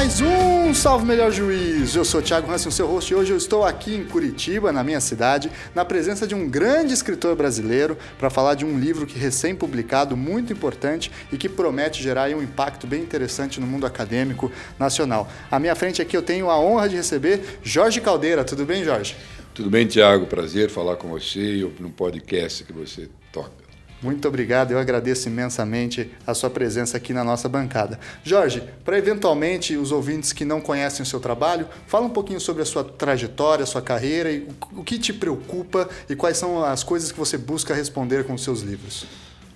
mais um Salve Melhor Juiz. Eu sou Thiago Hansen, seu host, e hoje eu estou aqui em Curitiba, na minha cidade, na presença de um grande escritor brasileiro para falar de um livro que recém-publicado, muito importante e que promete gerar um impacto bem interessante no mundo acadêmico nacional. À minha frente aqui eu tenho a honra de receber Jorge Caldeira. Tudo bem, Jorge? Tudo bem, Tiago? Prazer falar com você no podcast que você toca. Muito obrigado, eu agradeço imensamente a sua presença aqui na nossa bancada. Jorge, para eventualmente os ouvintes que não conhecem o seu trabalho, fala um pouquinho sobre a sua trajetória, a sua carreira e o que te preocupa e quais são as coisas que você busca responder com os seus livros.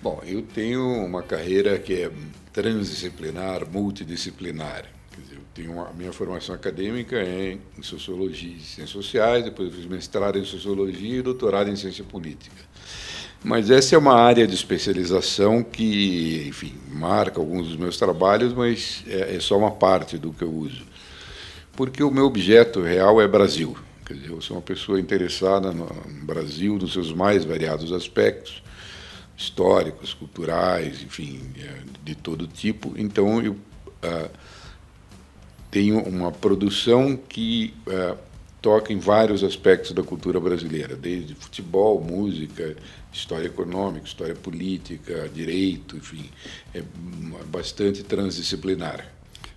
Bom, eu tenho uma carreira que é transdisciplinar, multidisciplinar. Quer dizer, eu tenho a minha formação acadêmica é em Sociologia e Ciências Sociais, depois eu fiz mestrado em Sociologia e doutorado em Ciência Política. Mas essa é uma área de especialização que, enfim, marca alguns dos meus trabalhos, mas é, é só uma parte do que eu uso. Porque o meu objeto real é Brasil. Quer dizer, eu sou uma pessoa interessada no Brasil nos seus mais variados aspectos, históricos, culturais, enfim, é, de todo tipo. Então, eu uh, tenho uma produção que uh, toca em vários aspectos da cultura brasileira, desde futebol, música, história econômica, história política, direito, enfim, é bastante transdisciplinar.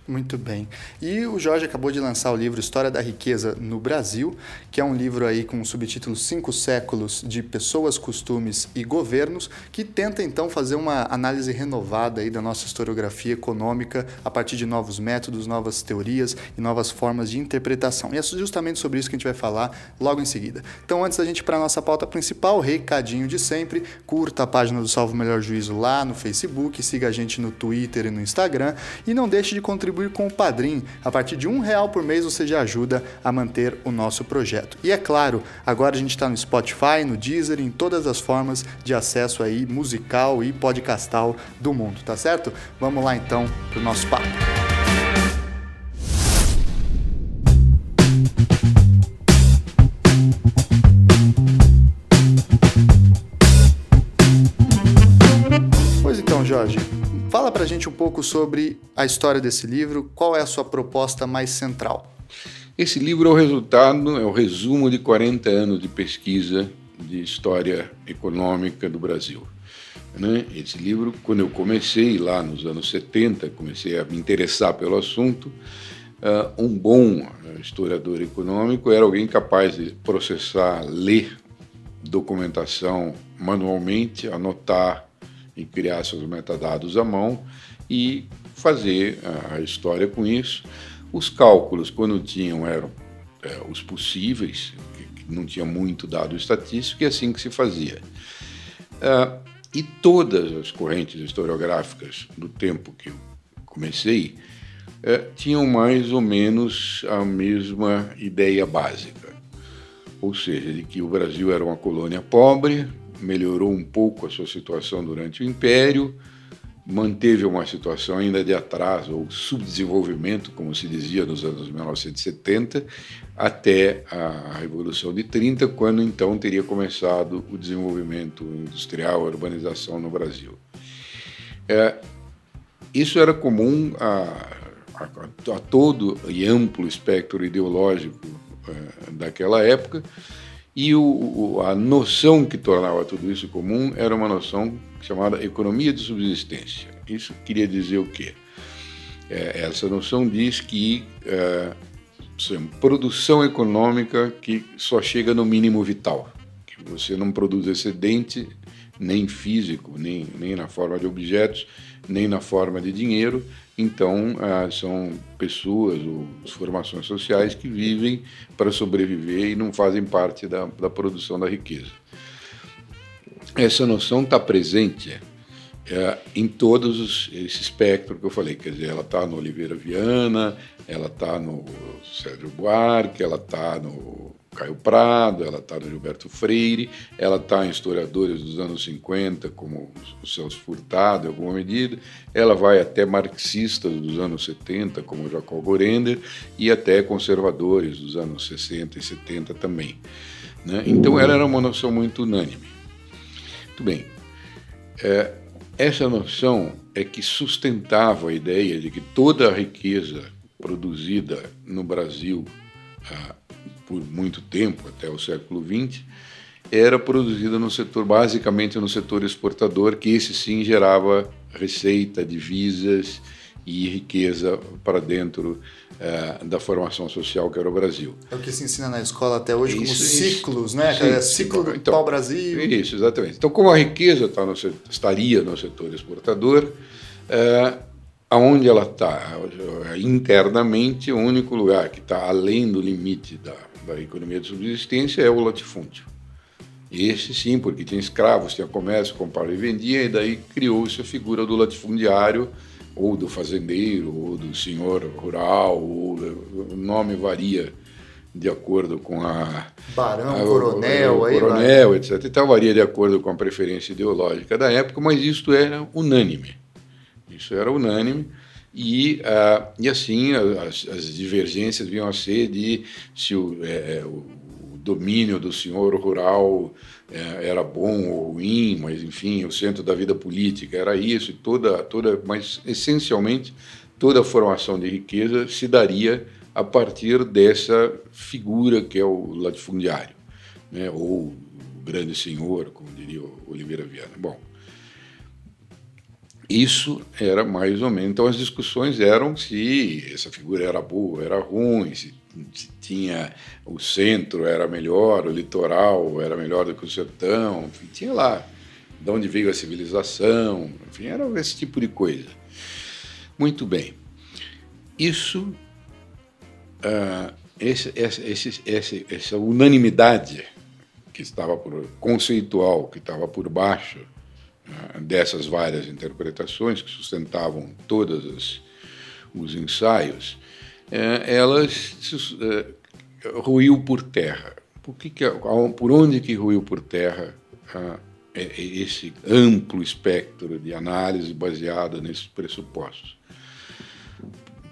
Muito bem. E o Jorge acabou de lançar o livro História da Riqueza no Brasil, que é um livro aí com o subtítulo Cinco Séculos de Pessoas, Costumes e Governos, que tenta então fazer uma análise renovada aí da nossa historiografia econômica a partir de novos métodos, novas teorias e novas formas de interpretação. E é justamente sobre isso que a gente vai falar logo em seguida. Então, antes da gente ir para a nossa pauta principal, recadinho de sempre, curta a página do Salvo Melhor Juízo lá no Facebook, siga a gente no Twitter e no Instagram e não deixe de contribuir contribuir com o Padrim. A partir de um real por mês você já ajuda a manter o nosso projeto. E é claro, agora a gente está no Spotify, no Deezer, em todas as formas de acesso aí musical e podcastal do mundo, tá certo? Vamos lá então para o nosso papo. Fala pra gente um pouco sobre a história desse livro, qual é a sua proposta mais central? Esse livro é o resultado, é o resumo de 40 anos de pesquisa de história econômica do Brasil. Né? Esse livro, quando eu comecei lá nos anos 70, comecei a me interessar pelo assunto, uh, um bom historiador econômico era alguém capaz de processar, ler documentação manualmente, anotar, e criar seus metadados à mão e fazer a história com isso. Os cálculos, quando tinham, eram é, os possíveis, não tinha muito dado estatístico, e é assim que se fazia. É, e todas as correntes historiográficas do tempo que eu comecei é, tinham mais ou menos a mesma ideia básica, ou seja, de que o Brasil era uma colônia pobre, melhorou um pouco a sua situação durante o Império, manteve uma situação ainda de atraso ou subdesenvolvimento, como se dizia nos anos 1970, até a Revolução de 30, quando então teria começado o desenvolvimento industrial, a urbanização no Brasil. É, isso era comum a, a, a, todo e amplo espectro ideológico é, daquela época, e o, a noção que tornava tudo isso comum era uma noção chamada economia de subsistência. Isso queria dizer o quê? É, essa noção diz que é, produção econômica que só chega no mínimo vital, que você não produz excedente nem físico, nem, nem na forma de objetos, nem na forma de dinheiro, então, ah, são pessoas ou formações sociais que vivem para sobreviver e não fazem parte da, da produção da riqueza. Essa noção está presente é, em todos os, esse espectro que eu falei, quer dizer, ela está no Oliveira Viana, ela está no Sérgio Buarque, ela está no Caio Prado, ela está no Gilberto Freire, ela está em historiadores dos anos 50, como o Celso Furtado, em alguma medida, ela vai até marxistas dos anos 70, como Jacob Gorender, e até conservadores dos anos 60 e 70 também. Né? Então ela era uma noção muito unânime. Muito bem. É, essa noção é que sustentava a ideia de que toda a riqueza produzida no Brasil por muito tempo, até o século XX, era produzida no setor, basicamente no setor exportador, que esse sim gerava receita, divisas e riqueza para dentro uh, da formação social que era o Brasil. É o que se ensina na escola até hoje isso, como ciclos, isso, né? Sim, é ciclo do então, pau-brasil. Isso, exatamente. Então, como a riqueza tá no, estaria no setor exportador, uh, aonde ela está internamente, o único lugar que está além do limite da, da economia de subsistência é o latifúndio. Esse sim, porque tinha escravos, tinha comércio, comprava e vendia, e daí criou-se a figura do latifundiário, ou do fazendeiro, ou do senhor rural, ou, o nome varia de acordo com a. Barão, a, coronel, o, o, coronel, etc. Então varia de acordo com a preferência ideológica da época, mas isto era unânime. Isso era unânime. E, uh, e assim as, as, divergências vinham a ser de se o, é, o domínio do senhor rural é, era bom ou ruim, mas enfim, o centro da vida política era isso, toda, toda, mas essencialmente toda a formação de riqueza se daria a partir dessa figura que é o latifundiário, né, ou o grande senhor, como diria Oliveira Viana. Bom, isso era mais ou menos. Então as discussões eram se essa figura era boa, era ruim, se tinha o centro era melhor, o litoral era melhor do que o sertão, enfim, tinha lá de onde veio a civilização, enfim, era esse tipo de coisa. Muito bem. Isso, uh, esse, esse, esse, essa unanimidade que estava por conceitual, que estava por baixo dessas várias interpretações que sustentavam todos os ensaios, é, elas é, ruiu por terra. Por, que que, por onde que ruiu por terra ah, esse amplo espectro de análise baseada nesses pressupostos?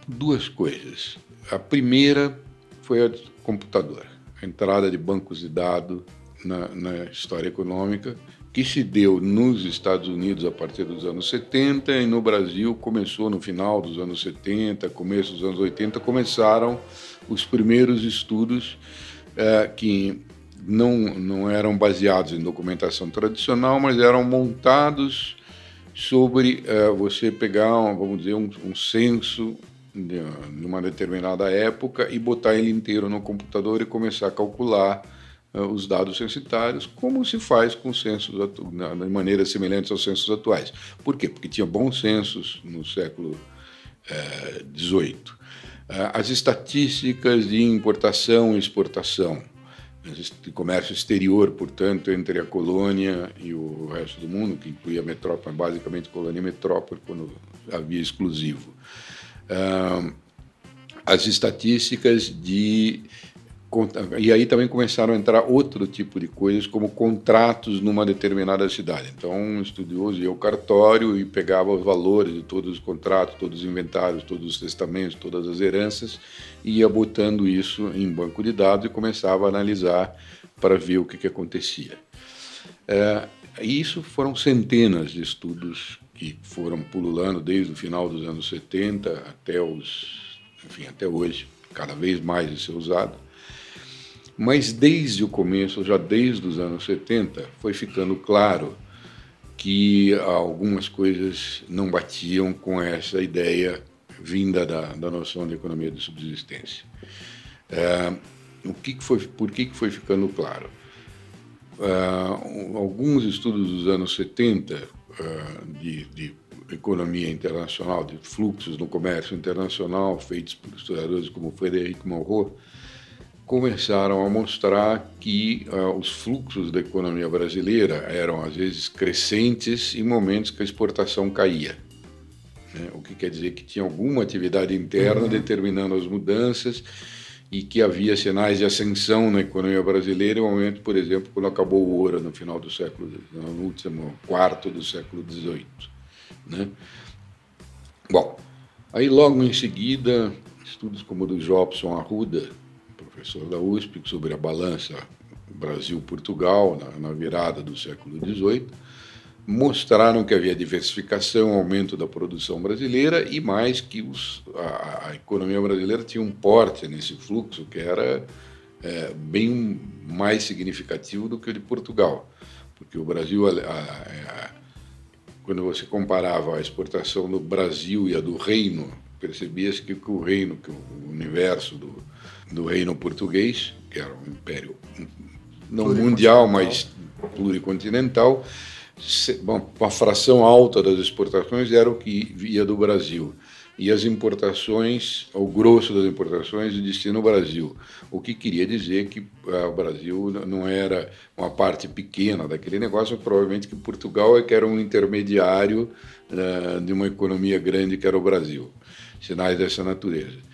Duas coisas. A primeira foi a computador, a entrada de bancos de dados na, na história econômica que se deu nos Estados Unidos a partir dos anos 70 e no Brasil começou no final dos anos 70, começo dos anos 80, começaram os primeiros estudos é, que não, não eram baseados em documentação tradicional, mas eram montados sobre é, você pegar, um, vamos dizer, um, um censo de, uma determinada época e botar ele inteiro no computador e começar a calcular os dados censitários, como se faz com censos de maneiras semelhantes aos censos atuais. Por quê? Porque tinha bons censos no século XVIII. Eh, eh, as estatísticas de importação e exportação, de comércio exterior, portanto, entre a colônia e o resto do mundo, que incluía metrópole, basicamente colônia e metrópole, quando havia exclusivo. As estatísticas de e aí também começaram a entrar outro tipo de coisas, como contratos numa determinada cidade. Então, um estudioso ia ao cartório e pegava os valores de todos os contratos, todos os inventários, todos os testamentos, todas as heranças, e ia botando isso em banco de dados e começava a analisar para ver o que, que acontecia. É, isso foram centenas de estudos que foram pululando desde o final dos anos 70 até os, enfim, até hoje, cada vez mais de ser usado. Mas desde o começo, já desde os anos 70, foi ficando claro que algumas coisas não batiam com essa ideia vinda da, da noção de economia de subsistência. É, o que, que foi, por que, que foi ficando claro? É, alguns estudos dos anos 70 é, de, de economia internacional, de fluxos no comércio internacional, feitos por historiadores como Frederic Monroe, começaram a mostrar que uh, os fluxos da economia brasileira eram às vezes crescentes em momentos que a exportação caía. Né? O que quer dizer que tinha alguma atividade interna uhum. determinando as mudanças e que havia sinais de ascensão na economia brasileira em um momento, por exemplo, quando acabou o ouro no final do século, no último quarto do século XVIII. Né? Bom, aí logo em seguida, estudos como o do Jobson Arruda, professor da USP, sobre a balança Brasil-Portugal, na, na, virada do século XVIII, mostraram que havia diversificação, aumento da produção brasileira e mais que os, a, a, economia brasileira tinha um porte nesse fluxo que era é, bem mais significativo do que o de Portugal, porque o Brasil, a, a, quando você comparava a exportação do Brasil e a do Reino, percebia-se que, que o Reino, que o universo do, do Reino Português, que era um império não mundial, mas pluricontinental, bom, uma fração alta das exportações era o que via do Brasil. E as importações, o grosso das importações, de destino ao Brasil. O que queria dizer que ah, o Brasil não era uma parte pequena daquele negócio, provavelmente que Portugal é que era um intermediário uh, de uma economia grande que era o Brasil. Sinais dessa natureza.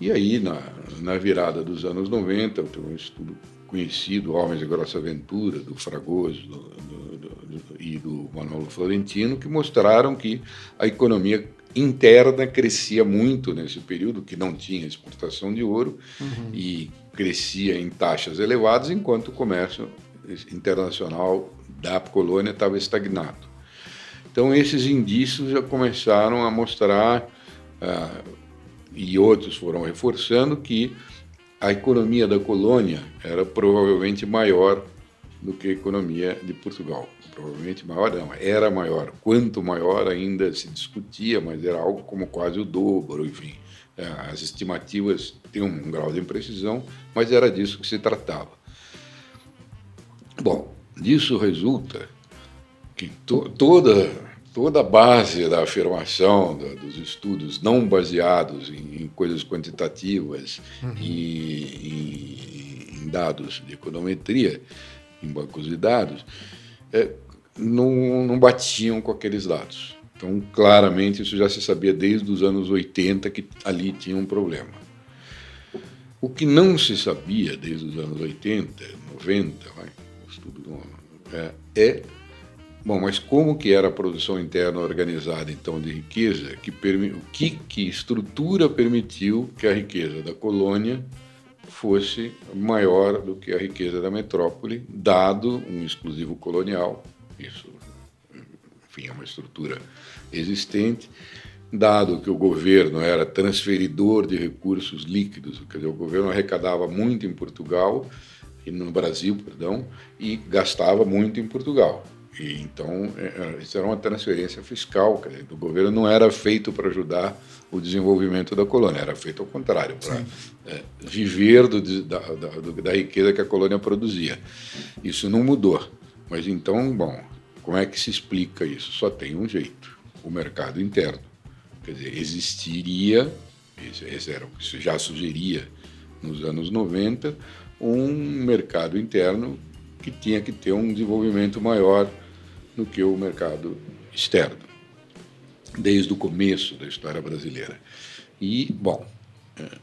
E aí, na, na virada dos anos 90, eu tenho um estudo conhecido, Homens de Grossa Aventura, do Fragoso do, do, do, e do Manolo Florentino, que mostraram que a economia interna crescia muito nesse período, que não tinha exportação de ouro, uhum. e crescia em taxas elevadas, enquanto o comércio internacional da colônia estava estagnado. Então, esses indícios já começaram a mostrar, uh, e outros foram reforçando, que a economia da colônia era provavelmente maior do que a economia de Portugal. Provavelmente maior, não, era maior. Quanto maior ainda se discutia, mas era algo como quase o dobro, enfim. É, as estimativas têm um grau de imprecisão, mas era disso que se tratava. Bom, disso resulta que to toda toda a base da afirmação da, dos estudos não baseados em, em coisas quantitativas uhum. e em, em, dados de econometria, em bancos de dados, é, não, não batiam com aqueles dados. Então, claramente, isso já se sabia desde os anos 80 que ali tinha um problema. O que não se sabia desde os anos 80, 90, vai, estudo, é, é Bom, mas como que era a produção interna organizada, então, de riqueza? Que, que, que estrutura permitiu que a riqueza da colônia fosse maior do que a riqueza da metrópole, dado um exclusivo colonial, isso, enfim, é uma estrutura existente, dado que o governo era transferidor de recursos líquidos, quer dizer, o governo arrecadava muito em Portugal, no Brasil, perdão, e gastava muito em Portugal. E, então, é, é, isso era uma transferência fiscal, dizer, do governo não era feito para ajudar o desenvolvimento da colônia, era feito ao contrário, para é, viver do, da, da, da, riqueza que a colônia produzia. Isso não mudou. Mas então, bom, como é que se explica isso? Só tem um jeito: o mercado interno. Quer dizer, existiria, esse era o que se já sugeria nos anos 90, um mercado interno que tinha que ter um desenvolvimento maior do que o mercado externo, desde o começo da história brasileira. E, bom,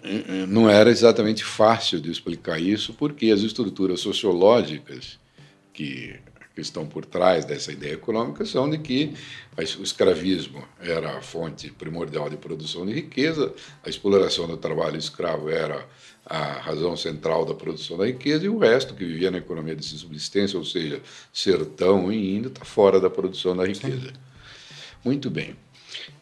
é, é, não era exatamente fácil de explicar isso, porque as estruturas sociológicas que que estão por trás dessa ideia econômica são de que o escravismo era a fonte primordial de produção de riqueza, a exploração do trabalho escravo era a razão central da produção da riqueza e o resto que vivia na economia de subsistência, ou seja, sertão e índio, está fora da produção da riqueza. Sim. Muito bem.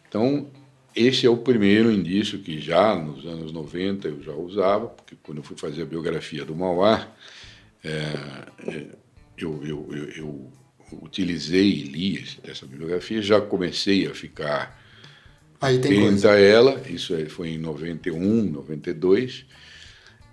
Então, esse é o primeiro indício que já nos anos 90 eu já usava, porque quando eu fui fazer a biografia do Mauá, é, eu, eu, eu, eu utilizei e li essa bibliografia, já comecei a ficar atento a ela, isso foi em 91, 92,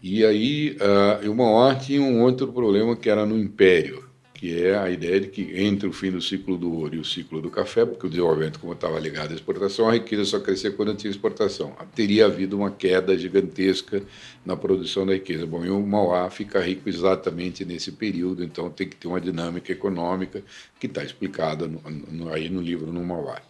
e aí uh, o Mauá tinha um outro problema que era no Império, que é a ideia de que entre o fim do ciclo do ouro e o ciclo do café, porque o desenvolvimento, como estava ligado à exportação, a riqueza só crescia quando tinha exportação. Teria havido uma queda gigantesca na produção da riqueza. Bom, e o Mauá fica rico exatamente nesse período, então tem que ter uma dinâmica econômica que está explicada no, no, aí no livro no Mauá.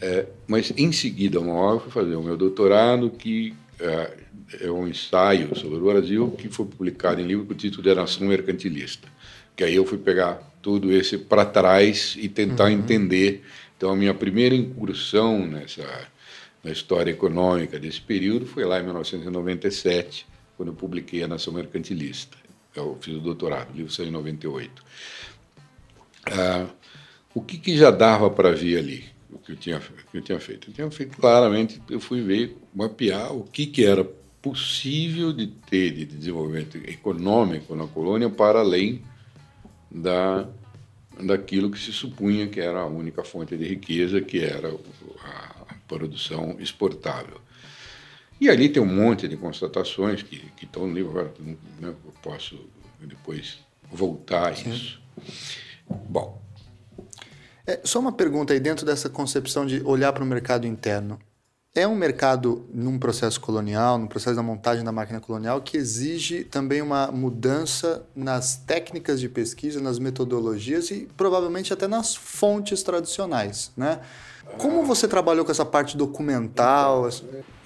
É, mas em seguida, o Mauá foi fazer o meu doutorado, que é, é um ensaio sobre o Brasil, que foi publicado em livro com o título de Nação Mercantilista que aí eu fui pegar tudo esse para trás e tentar uhum. entender. Então, a minha primeira incursão nessa na história econômica desse período foi lá em 1997, quando eu publiquei A Nação Mercantilista. Eu fiz o doutorado, o livro saiu em 98. Ah, o que, que já dava para ver ali? O que eu, tinha, o que eu tinha feito? Eu tinha feito claramente, eu fui ver, mapear o que, que era possível de ter de desenvolvimento econômico na colônia para além da, daquilo que se supunha que era a única fonte de riqueza, que era a produção exportável. E ali tem um monte de constatações que, que estão no livro, agora né, eu posso depois voltar a isso. Bom. É, só uma pergunta aí dentro dessa concepção de olhar para o mercado interno. É um mercado num processo colonial, no processo da montagem da máquina colonial, que exige também uma mudança nas técnicas de pesquisa, nas metodologias e provavelmente até nas fontes tradicionais, né? Como você trabalhou com essa parte documental?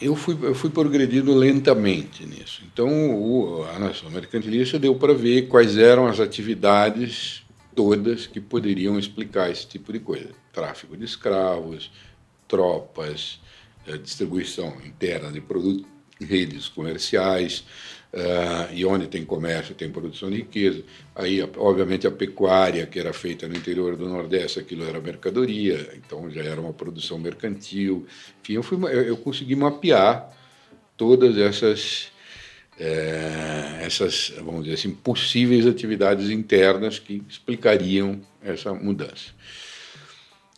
Eu fui, eu fui progredindo lentamente nisso. Então, o, a nação mercantilista deu para ver quais eram as atividades todas que poderiam explicar esse tipo de coisa: tráfico de escravos, tropas, distribuição interna de produtos, redes comerciais, Uh, e onde tem comércio tem produção de riqueza. Aí, obviamente, a pecuária, que era feita no interior do Nordeste, aquilo era mercadoria, então já era uma produção mercantil. Enfim, eu, fui, eu, eu consegui mapear todas essas, é, essas, vamos dizer assim, possíveis atividades internas que explicariam essa mudança.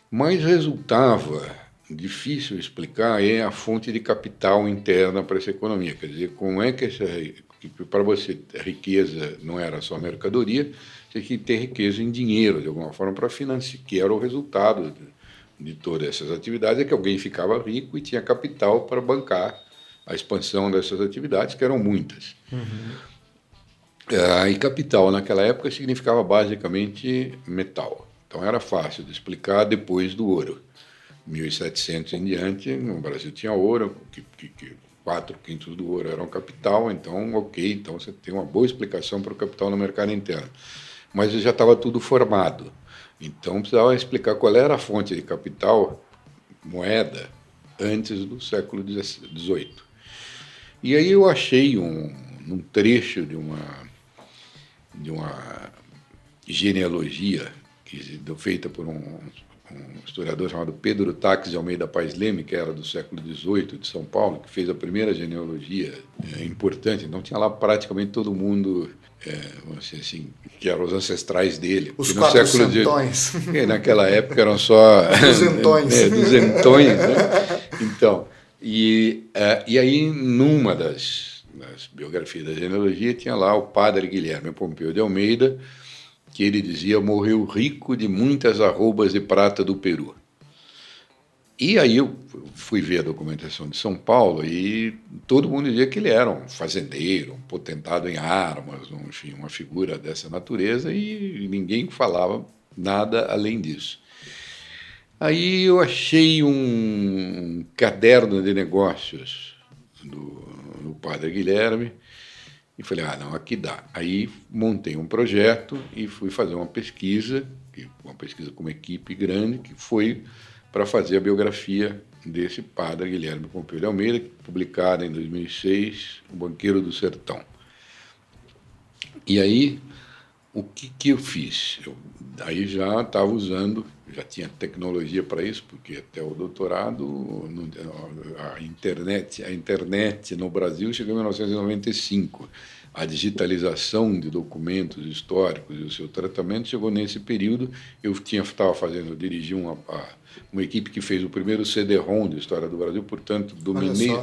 Mas resultava difícil explicar é a fonte de capital interna para essa economia. Quer dizer, como é que essa para você riqueza não era só mercadoria, você tinha que ter riqueza em dinheiro de alguma forma para financiar, que era o resultado de, de todas essas atividades, é que alguém ficava rico e tinha capital para bancar a expansão dessas atividades, que eram muitas. Uhum. Ah, e capital naquela época significava basicamente metal. Então era fácil de explicar depois do ouro. 1700 em diante, no Brasil tinha ouro, que, que, que quatro quintos do ouro eram capital, então, ok, então você tem uma boa explicação para o capital no mercado interno. Mas já estava tudo formado. Então, precisava explicar qual era a fonte de capital, moeda, antes do século XVIII. E aí eu achei um, um trecho de uma, de uma genealogia que, feita por um um historiador chamado Pedro Taques de Almeida Paz Leme, que era do século XVIII de São Paulo, que fez a primeira genealogia é, importante. Então tinha lá praticamente todo mundo, é, vamos dizer assim, que eram os ancestrais dele. Os quatro centões. De, naquela época eram só... Duzentões. é, duzentões, né? Então, e, é, e aí numa das, das biografias da genealogia tinha lá o padre Guilherme Pompeu de Almeida, que ele dizia morreu rico de muitas arrobas de prata do Peru. E aí eu fui ver a documentação de São Paulo e todo mundo dizia que ele era um fazendeiro, um potentado em armas, um, enfim, uma figura dessa natureza e ninguém falava nada além disso. Aí eu achei um caderno de negócios do, do padre Guilherme e falei, ah, não, aqui dá. Aí montei um projeto e fui fazer uma pesquisa, uma pesquisa com uma equipe grande, que foi para fazer a biografia desse padre Guilherme Pompeu de Almeida, publicada em 2006, O Banqueiro do Sertão. E aí, o que, que eu fiz? Eu, aí já estava usando, já tinha tecnologia para isso, porque até o doutorado, a internet, a internet no Brasil chegou em 1995. A digitalização de documentos históricos e o seu tratamento chegou nesse período. Eu tinha estava fazendo, eu dirigi uma, uma equipe que fez o primeiro CD-ROM de história do Brasil, portanto dominei,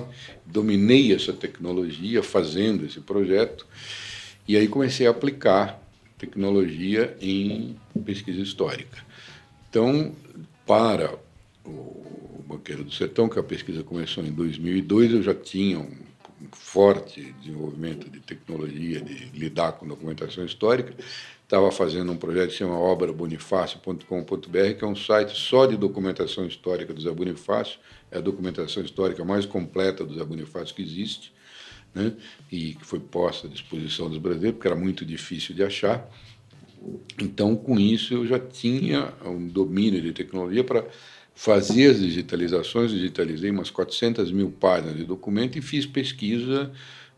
dominei essa tecnologia fazendo esse projeto. E aí comecei a aplicar tecnologia em pesquisa histórica. Então, para o Banqueiro do Sertão, que a pesquisa começou em 2002, eu já tinha um forte desenvolvimento de tecnologia, de lidar com documentação histórica. Estava fazendo um projeto que se chama obrabonifácio.com.br, que é um site só de documentação histórica do Zé Bonifácio. É a documentação histórica mais completa do Zé Bonifácio que existe, né? e que foi posta à disposição dos brasileiros, porque era muito difícil de achar. Então, com isso, eu já tinha um domínio de tecnologia para fazer as digitalizações. Digitalizei umas 400 mil páginas de documento e fiz pesquisa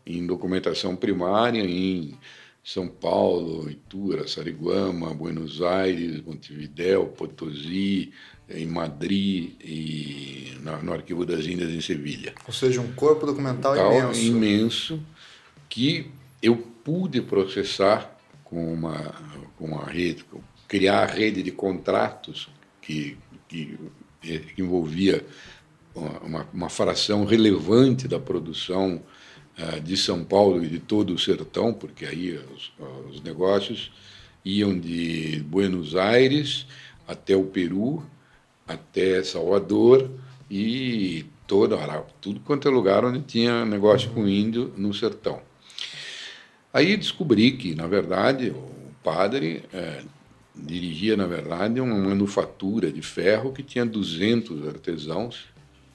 em documentação primária, em São Paulo, Itura, Sariguama, Buenos Aires, Montevideo, Potosí, em Madrid e no Arquivo das Índias em Sevilha. Ou seja, um corpo documental imenso. imenso que eu pude processar com uma, com uma rede, criar a rede de contratos que, que, que envolvia uma, uma, fração relevante da produção uh, de São Paulo e de todo o sertão, porque aí os, os negócios iam de Buenos Aires até o Peru, até Salvador e toda, tudo quanto é lugar onde tinha negócio com índio no sertão. Aí descobri que, na verdade, o padre é, dirigia, na verdade, uma manufatura de ferro que tinha 200 artesãos,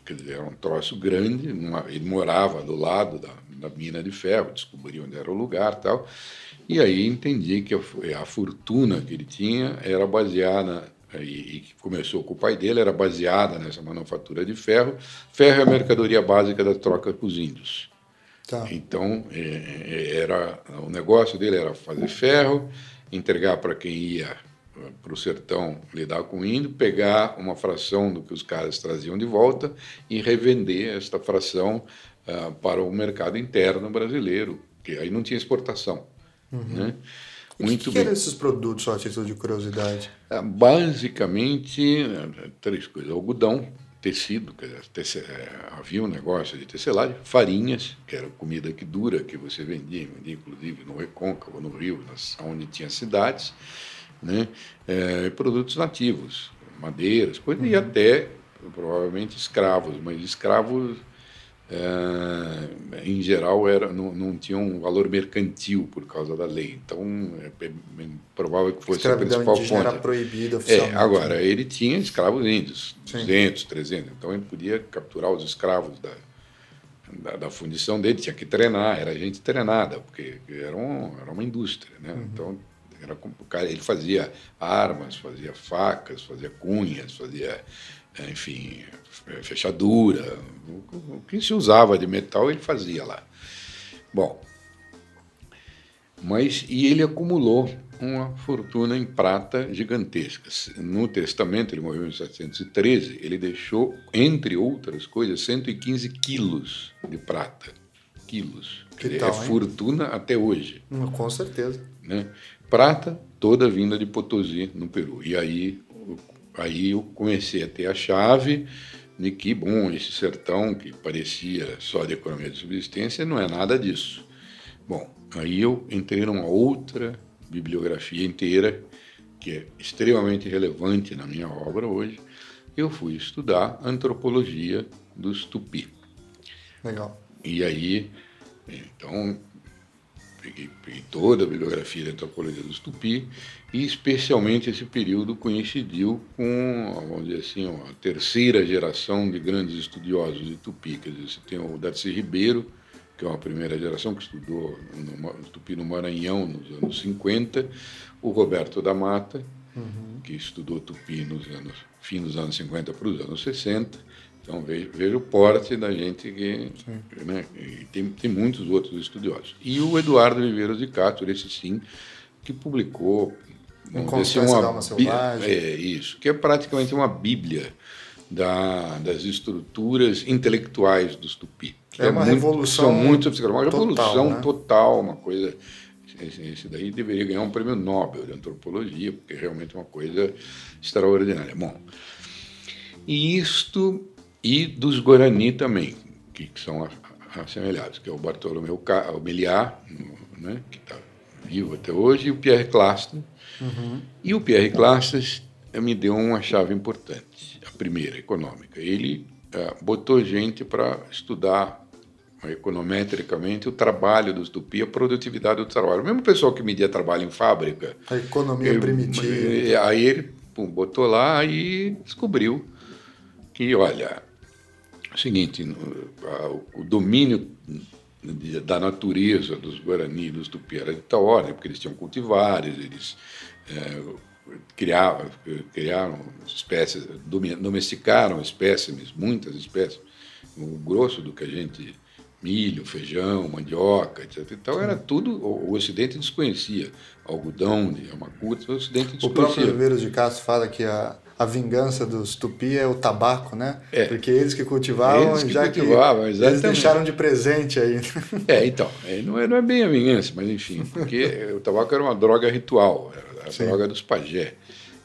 quer dizer, era um troço grande, ele morava do lado da, da mina de ferro, descobri onde era o lugar tal, e aí entendi que a, a fortuna que ele tinha era baseada e, que começou com o pai dele, era baseada nessa manufatura de ferro. Ferro é a mercadoria básica da troca com os índios. Tá. Então, é, é, era o negócio dele era fazer ferro, entregar para quem ia para o sertão lidar com o índio, pegar uma fração do que os caras traziam de volta e revender esta fração uh, para o mercado interno brasileiro, que aí não tinha exportação. Uhum. Né? Muito o que, que eram esses produtos, só a título de curiosidade? É, basicamente, três coisas: algodão, tecido, tece, é, havia um negócio de tecelagem, farinhas, que era comida que dura, que você vendia, vendia inclusive no Recôncavo, no Rio, nas, onde tinha cidades, né? É, produtos nativos, madeiras, coisa, uhum. e até provavelmente escravos, mas escravos é, em geral era não, não tinha um valor mercantil por causa da lei. Então é, é provável que fosse a principal fonte era proibida é, agora ele tinha escravos índios Sim. 200 300 então ele podia capturar os escravos da, da, da, fundição dele tinha que treinar era gente treinada porque era, um, era uma indústria né? Uhum. então era, ele fazia armas fazia facas fazia cunhas fazia enfim, fechadura, o que se usava de metal ele fazia lá. Bom, mas e ele acumulou uma fortuna em prata gigantesca. No testamento, ele morreu em 713, ele deixou, entre outras coisas, 115 quilos de prata. Quilos. Que é tal, é fortuna até hoje. Com certeza. Né? Prata toda vinda de Potosí, no Peru. E aí aí eu comecei a ter a chave de que, bom, esse sertão que parecia só de economia de subsistência não é nada disso. Bom, aí eu entrei numa outra bibliografia inteira que é extremamente relevante na minha obra hoje. Eu fui estudar antropologia dos tupi. Legal. E aí, então, peguei, peguei toda a bibliografia da antropologia dos tupi e especialmente esse período coincidiu com, vamos dizer assim, a terceira geração de grandes estudiosos de Tupi. Quer dizer, você tem o Darcy Ribeiro, que é uma primeira geração que estudou no, Tupi no Maranhão nos anos 50, o Roberto da Mata, uhum. que estudou Tupi nos anos, fim dos anos 50 para os anos 60. Então veja, veja o porte da gente que. Né, tem, tem muitos outros estudiosos. E o Eduardo Viveiros de Castro, esse sim, que publicou Inconstância uma, Selvagem. É isso, que é praticamente uma bíblia da, das estruturas intelectuais dos tupi. É, é uma muito, revolução. São muito uma revolução né? total, uma coisa. Esse daí deveria ganhar um prêmio Nobel de antropologia, porque é realmente uma coisa extraordinária. Bom, e isto e dos Guarani também, que, que são assemelhados, que é o Bartolomeu Meliá, né, que está vivo até hoje, e o Pierre Clastre, Uhum. E o Pierre Classes me deu uma chave importante, a primeira, econômica. Ele uh, botou gente para estudar econometricamente o trabalho dos tupi, a produtividade do trabalho. O mesmo pessoal que media trabalho em fábrica. A economia eu, primitiva. Eh, aí ele pum, botou lá e descobriu que, olha, o seguinte, o domínio da natureza dos Guarani, dos Tupi, era de tal ordem, porque eles tinham cultivares, eles é, criavam, criaram espécies, domesticaram espécimes, muitas espécies, o grosso do que a gente milho, feijão, mandioca, etc. Então era tudo, o, Ocidente desconhecia. Algodão de o Ocidente desconhecia. O próprio Viveiros de Castro fala que a, a vingança dos tupi é o tabaco, né? É. Porque eles que cultivavam, eles que já cultivavam, que exatamente. eles deixaram de presente aí. É, então, não é, não é bem a vingança, mas enfim, porque o tabaco era uma droga ritual, era a Sim. droga dos pajé.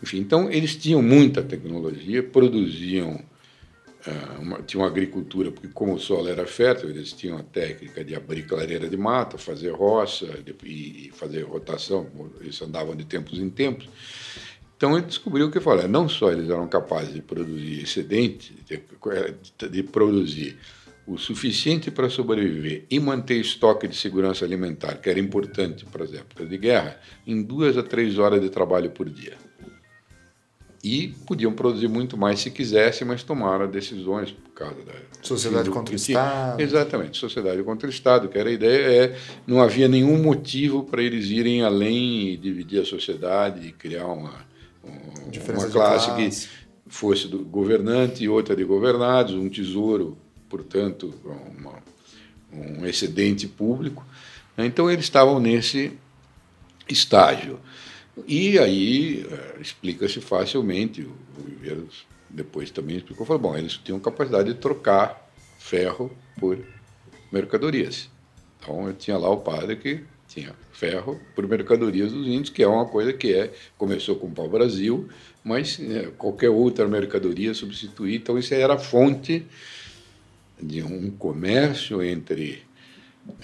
Enfim, então eles tinham muita tecnologia, produziam, uh, uma, tinham agricultura, porque como o solo era fértil, eles tinham a técnica de abrir clareira de mata, fazer roça de, e, fazer rotação, eles andavam de tempos em tempos. Então ele descobriu que falou, não só eles eram capazes de produzir excedente, de, de produzir o suficiente para sobreviver e manter estoque de segurança alimentar, que era importante para as épocas de guerra, em duas a três horas de trabalho por dia. E podiam produzir muito mais se quisessem, mas tomaram decisões por causa da. Sociedade contra o Estado. Exatamente, sociedade contra o Estado, que era a ideia, é, não havia nenhum motivo para eles irem além e dividir a sociedade e criar uma uma classe, classe, que fosse do governante e outra de governados, um tesouro, portanto, uma, um excedente público. Então eles estavam nesse estágio. E aí eh, explica-se facilmente, o Viveiros depois também explicou, falou, bom, eles tinham capacidade de trocar ferro por mercadorias. Então eu tinha lá o padre que tinha ferro por mercadorias dos índios, que é uma coisa que é começou com o pau-brasil, mas né, qualquer outra mercadoria substituir. Então, isso era fonte de um comércio entre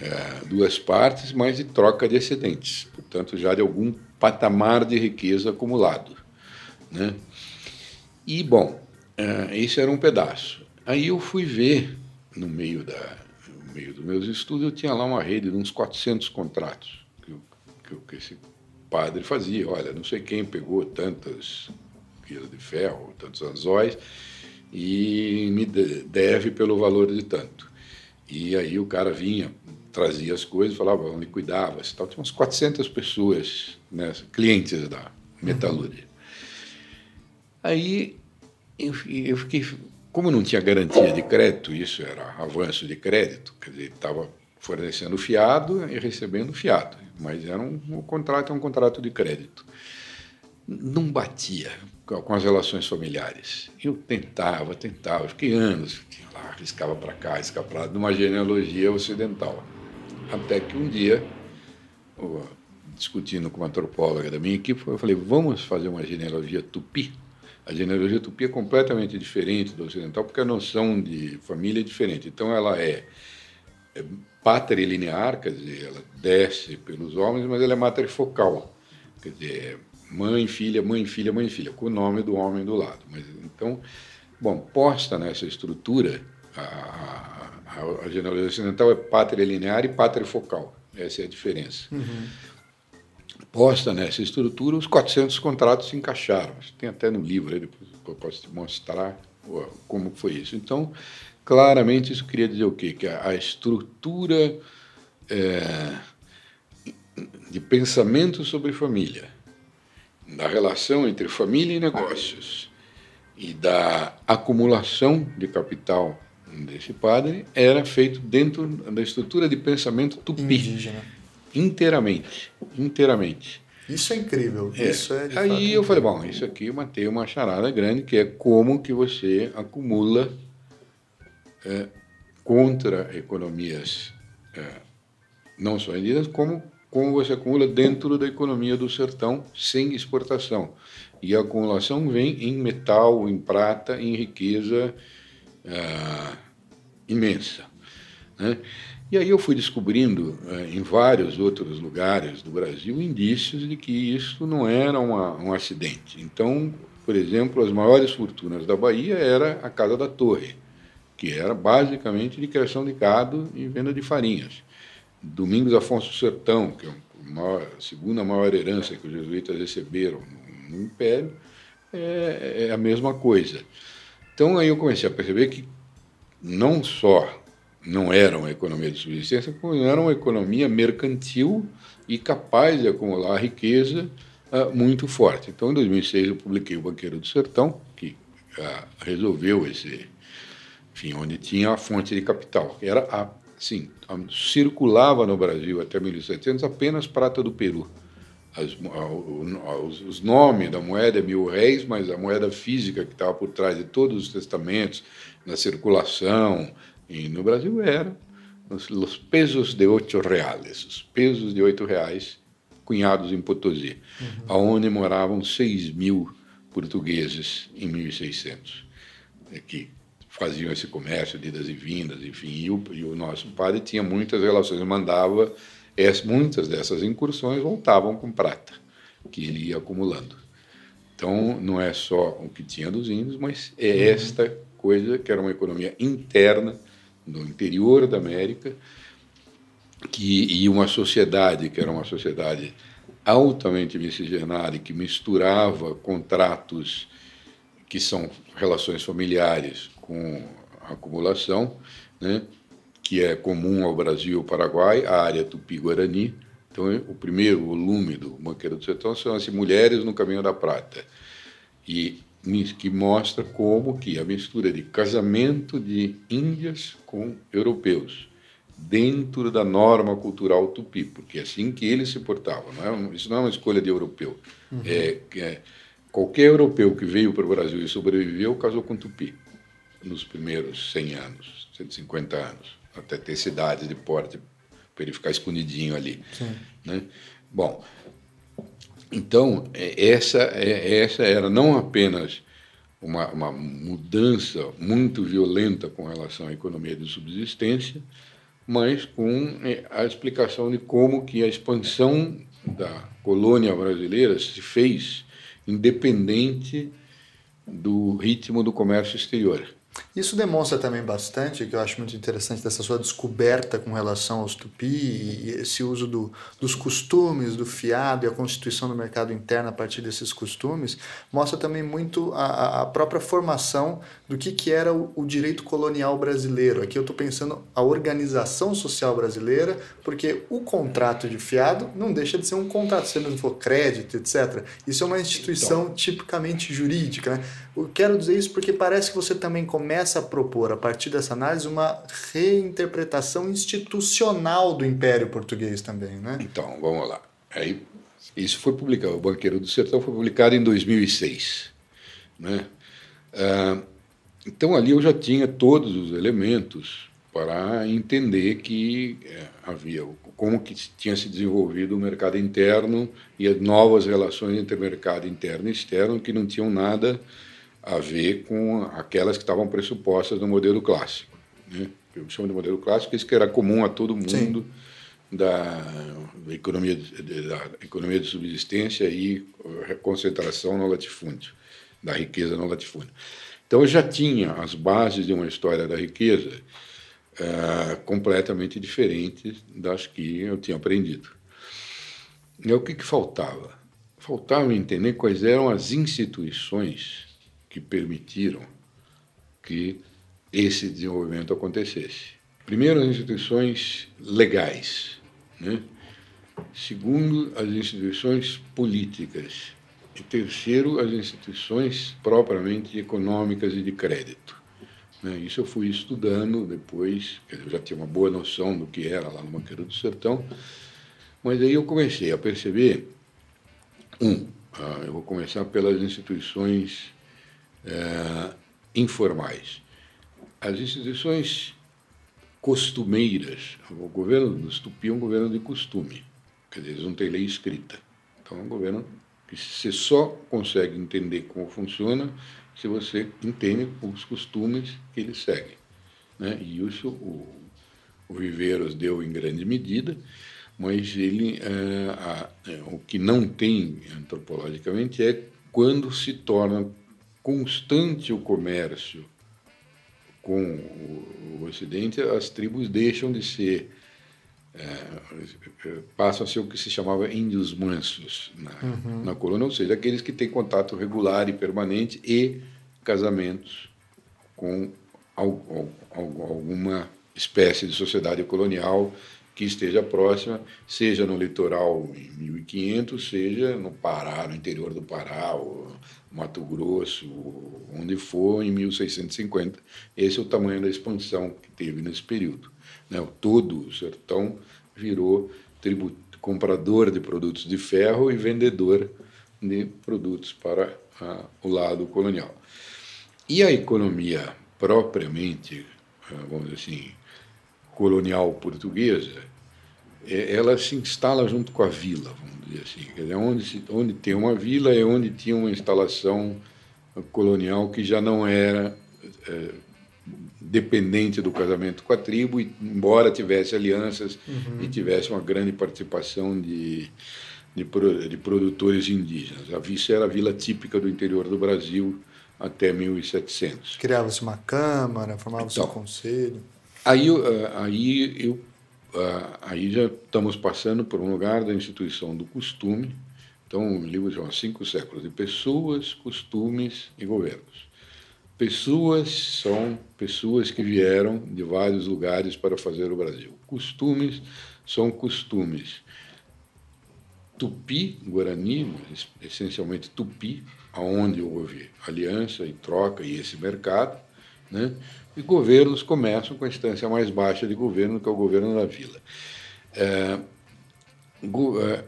é, duas partes, mas de troca de excedentes, portanto, já de algum patamar de riqueza acumulado. Né? E, bom, é, esse era um pedaço. Aí eu fui ver, no meio da, meio dos meus estudos, eu tinha lá uma rede de uns 400 contratos que, que, que esse padre fazia. Olha, não sei quem pegou tantas quilos de ferro, tantos anzóis, e me deve pelo valor de tanto. E aí o cara vinha, trazia as coisas, falava, liquidava, tal. Tinha umas 400 pessoas, né, clientes da metalúrgica. Uhum. Aí eu, eu fiquei como não tinha garantia de crédito, isso era avanço de crédito, quer dizer, estava fornecendo fiado e recebendo fiado, mas era um, um contrato, um contrato de crédito. Não batia com as relações familiares. Eu tentava, tentava, fiquei anos, lá, arriscava para cá, arriscava para lá, numa genealogia ocidental. Até que um dia, discutindo com uma antropóloga da minha equipe, eu falei, vamos fazer uma genealogia tupi? A genealogia tupi é completamente diferente do ocidental, porque a noção de família é diferente. Então, ela é, é patrilinear, quer dizer, ela desce pelos homens, mas ela é matrifocal, quer dizer, é mãe, filha, mãe, filha, mãe, filha, com o nome do homem do lado. Mas, então, bom, posta nessa estrutura, a, a, a genealogia ocidental é patrilinear e patrifocal. Essa é a diferença. Uhum posta nessa estrutura, os 400 contratos se encaixaram. Tem até no livro, aí depois eu posso te mostrar como foi isso. Então, claramente, isso queria dizer o quê? Que a, estrutura é, de pensamento sobre família, da relação entre família e negócios e da acumulação de capital desse padre era feito dentro da estrutura de pensamento tupi. Indígena inteiramente, inteiramente. Isso é incrível. É. Isso é Aí eu falei, bom, isso aqui eu matei uma charada grande, que é como que você acumula é, contra economias é, não só indígenas, como como você acumula dentro da economia do sertão sem exportação. E a acumulação vem em metal, em prata, em riqueza é, imensa. Né? E aí eu fui descobrindo eh, em vários outros lugares do Brasil indícios de que isso não era uma, um acidente. Então, por exemplo, as maiores fortunas da Bahia era a Casa da Torre, que era basicamente de criação de gado e venda de farinhas. Domingos Afonso Sertão, que é a, segunda maior herança que os jesuítas receberam no Império, é, é a mesma coisa. Então aí eu comecei a perceber que não só não era uma economia de subsistência, era uma economia mercantil e capaz de acumular riqueza uh, muito forte. Então, em 2006, eu publiquei O Banqueiro do Sertão, que uh, resolveu esse, enfim, onde tinha a fonte de capital, que era a sim, circulava no Brasil até 1700 apenas prata do Peru. As, os, os nomes da moeda é mil réis, mas a moeda física que estava por trás de todos os testamentos, na circulação, e no Brasil era os, os pesos de oito reais, os pesos de oito reais cunhados em Potosí, uhum. aonde moravam 6 mil portugueses em 1600, é que faziam esse comércio de idas e vindas, enfim, e o, e o nosso padre tinha muitas relações, mandava es, muitas dessas incursões voltavam com prata, que ele ia acumulando. Então, não é só o que tinha dos índios, mas é uhum. esta coisa que era uma economia interna no interior da América, que, e uma sociedade que era uma sociedade altamente miscigenada e que misturava contratos que são relações familiares com acumulação, né, que é comum ao Brasil e ao Paraguai, a área tupi-guarani. Então, o primeiro volume do Banqueiro do Sertão chama-se Mulheres no Caminho da Prata, e que mostra como que a mistura de casamento de índias com europeus dentro da norma cultural tupi, porque é assim que eles se portavam. Não é, isso não é uma escolha de europeu. Uhum. É, é, qualquer europeu que veio para o Brasil e sobreviveu casou com tupi nos primeiros 100 anos, 150 anos, até ter cidades de porte para ele ficar escondidinho ali. Né? Bom, então é, essa, é, essa era não apenas uma, uma mudança muito violenta com relação à economia de subsistência, mas com é, a explicação de como que a expansão da colônia brasileira se fez independente do ritmo do comércio exterior. Isso demonstra também bastante, que eu acho muito interessante, dessa sua descoberta com relação aos tupi e esse uso do, dos costumes, do fiado e a constituição do mercado interno a partir desses costumes, mostra também muito a, a própria formação do que, que era o, o direito colonial brasileiro. Aqui eu estou pensando a organização social brasileira, porque o contrato de fiado não deixa de ser um contrato, se não for crédito, etc. Isso é uma instituição então. tipicamente jurídica. Né? Eu quero dizer isso porque parece que você também começa a propor, a partir dessa análise, uma reinterpretação institucional do Império Português também. Né? Então, vamos lá. Aí, isso foi publicado, o Banqueiro do Sertão foi publicado em 2006. Né? Ah, então ali eu já tinha todos os elementos para entender que é, havia como que tinha se desenvolvido o mercado interno e as novas relações entre mercado interno e externo que não tinham nada a ver com aquelas que estavam pressupostas no modelo clássico. Né? Eu chamo de modelo clássico isso que era comum a todo mundo da, da, economia, da economia de subsistência e concentração no latifúndio, da riqueza no latifúndio. Então eu já tinha as bases de uma história da riqueza uh, completamente diferentes das que eu tinha aprendido. E o que, que faltava? Faltava entender quais eram as instituições que permitiram que esse desenvolvimento acontecesse. Primeiro, as instituições legais. Né? Segundo, as instituições políticas e terceiro, as instituições propriamente econômicas e de crédito. Né? Isso eu fui estudando depois, eu já tinha uma boa noção do que era lá no Banqueiro do Sertão, mas aí eu comecei a perceber, um, ah, eu vou começar pelas instituições é, informais. As instituições costumeiras, o governo dos Tupi é um governo de costume, quer dizer, eles não têm lei escrita. Então é um governo que você só consegue entender como funciona se você entende os costumes que ele segue. Né? E isso o, o Viveiros deu em grande medida, mas ele é, a, é, o que não tem antropologicamente é quando se torna constante o comércio com o, o Ocidente, as tribos deixam de ser é, passam a ser o que se chamava índios mansos na, uhum. na colônia, ou seja, aqueles que têm contato regular e permanente e casamentos com alguma espécie de sociedade colonial que esteja próxima, seja no litoral em 1500, seja no Pará, no interior do Pará, ou Mato Grosso, onde for, em 1650. Esse é o tamanho da expansão que teve nesse período. Né? Todo o sertão virou comprador de produtos de ferro e vendedor de produtos para a, o lado colonial. E a economia propriamente, vamos dizer assim, colonial portuguesa, é, ela se instala junto com a vila, vamos dizer assim. Quer dizer, onde, se, onde tem uma vila é onde tinha uma instalação colonial que já não era é, dependente do casamento com a tribo, embora tivesse alianças uhum. e tivesse uma grande participação de, de, de produtores indígenas. A Vista era a vila típica do interior do Brasil até 1700. Criava-se uma câmara, formava-se então, um conselho. Aí, aí, eu, aí já estamos passando por um lugar da instituição do costume. Então, o livro chama Cinco Séculos de Pessoas, Costumes e Governos. Pessoas são pessoas que vieram de vários lugares para fazer o Brasil. Costumes são costumes tupi, guarani, essencialmente tupi, aonde houve aliança e troca e esse mercado, né? E governos começam com a instância mais baixa de governo, que é o governo da vila. É, go, é,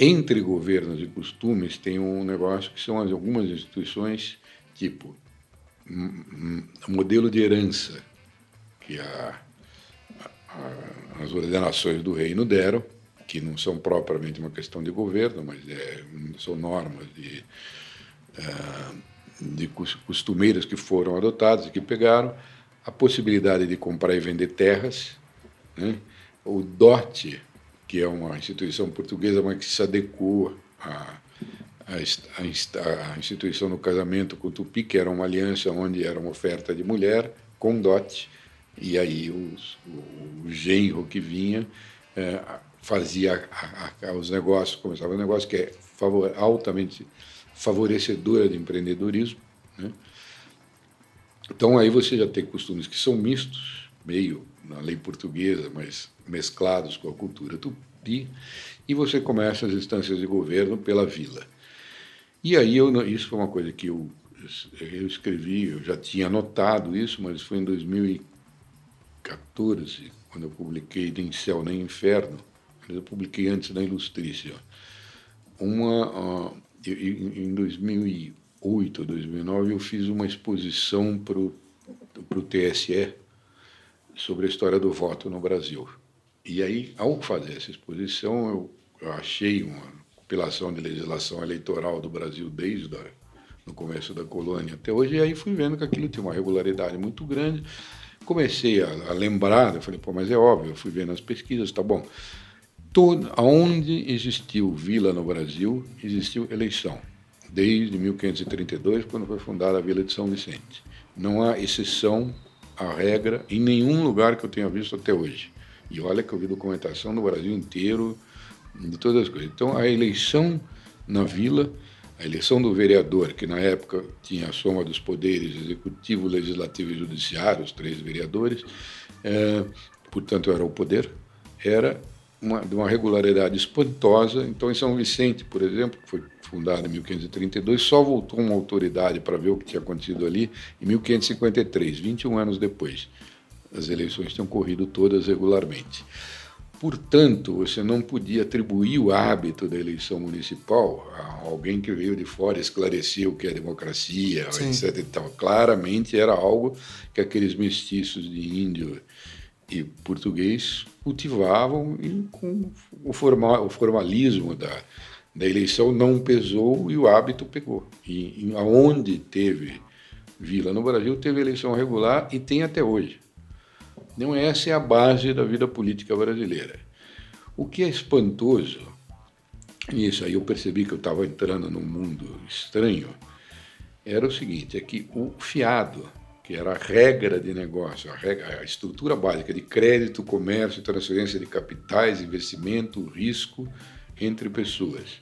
entre governos e costumes tem um negócio que são algumas instituições, tipo modelo de herança, que a, a, as ordenações do reino deram, que não são propriamente uma questão de governo, mas é, são normas de. Uh, de costumeiras que foram adotadas e que pegaram, a possibilidade de comprar e vender terras, né? o DOT, que é uma instituição portuguesa, mas que se adequou à, à, à instituição do casamento com o Tupi, que era uma aliança onde era uma oferta de mulher com DOT, e aí os, o, o genro que vinha é, fazia a, a, os negócios, começava o negócio que é favor, altamente favorecedora de empreendedorismo. Né? Então aí você já tem costumes que são mistos, meio na lei portuguesa, mas mesclados com a cultura tupi, e você começa as instâncias de governo pela vila. E aí eu, isso foi uma coisa que eu, eu escrevi, eu já tinha anotado isso, mas foi em 2014, quando eu publiquei Nem Céu Nem Inferno, eu publiquei antes da Ilustrícia, uma, em 2008, 2009, eu fiz uma exposição para o TSE sobre a história do voto no Brasil. E aí, ao fazer essa exposição, eu, eu achei uma compilação de legislação eleitoral do Brasil desde a, no começo da colônia até hoje, e aí fui vendo que aquilo tinha uma regularidade muito grande. Comecei a, a lembrar, eu falei, pô, mas é óbvio, eu fui vendo as pesquisas, tá bom todo, onde existiu vila no Brasil, existiu eleição, desde 1532, quando foi fundada a Vila de São Vicente. Não há exceção à regra em nenhum lugar que eu tenha visto até hoje. E olha que eu vi documentação no Brasil inteiro de todas as coisas. Então, a eleição na vila, a eleição do vereador, que na época tinha a soma dos poderes executivo, legislativo e judiciário, os três vereadores, é, portanto, era o poder, era uma, de uma regularidade espantosa. Então, em São Vicente, por exemplo, que foi fundado em 1532, só voltou uma autoridade para ver o que tinha acontecido ali em 1553, 21 anos depois. As eleições tinham corrido todas regularmente. Portanto, você não podia atribuir o hábito da eleição municipal a alguém que veio de fora esclarecer o que é democracia, Sim. etc. E tal. Claramente era algo que aqueles mestiços de índio e português cultivavam e com o, formal, o formalismo da, da eleição não pesou e o hábito pegou. E, e aonde teve vila no Brasil, teve eleição regular e tem até hoje. Não essa é a base da vida política brasileira. O que é espantoso, nisso aí eu percebi que eu estava entrando num mundo estranho, era o seguinte, é que o fiado que era a regra de negócio, a, regra, a estrutura básica de crédito, comércio, transferência de capitais, investimento, risco entre pessoas.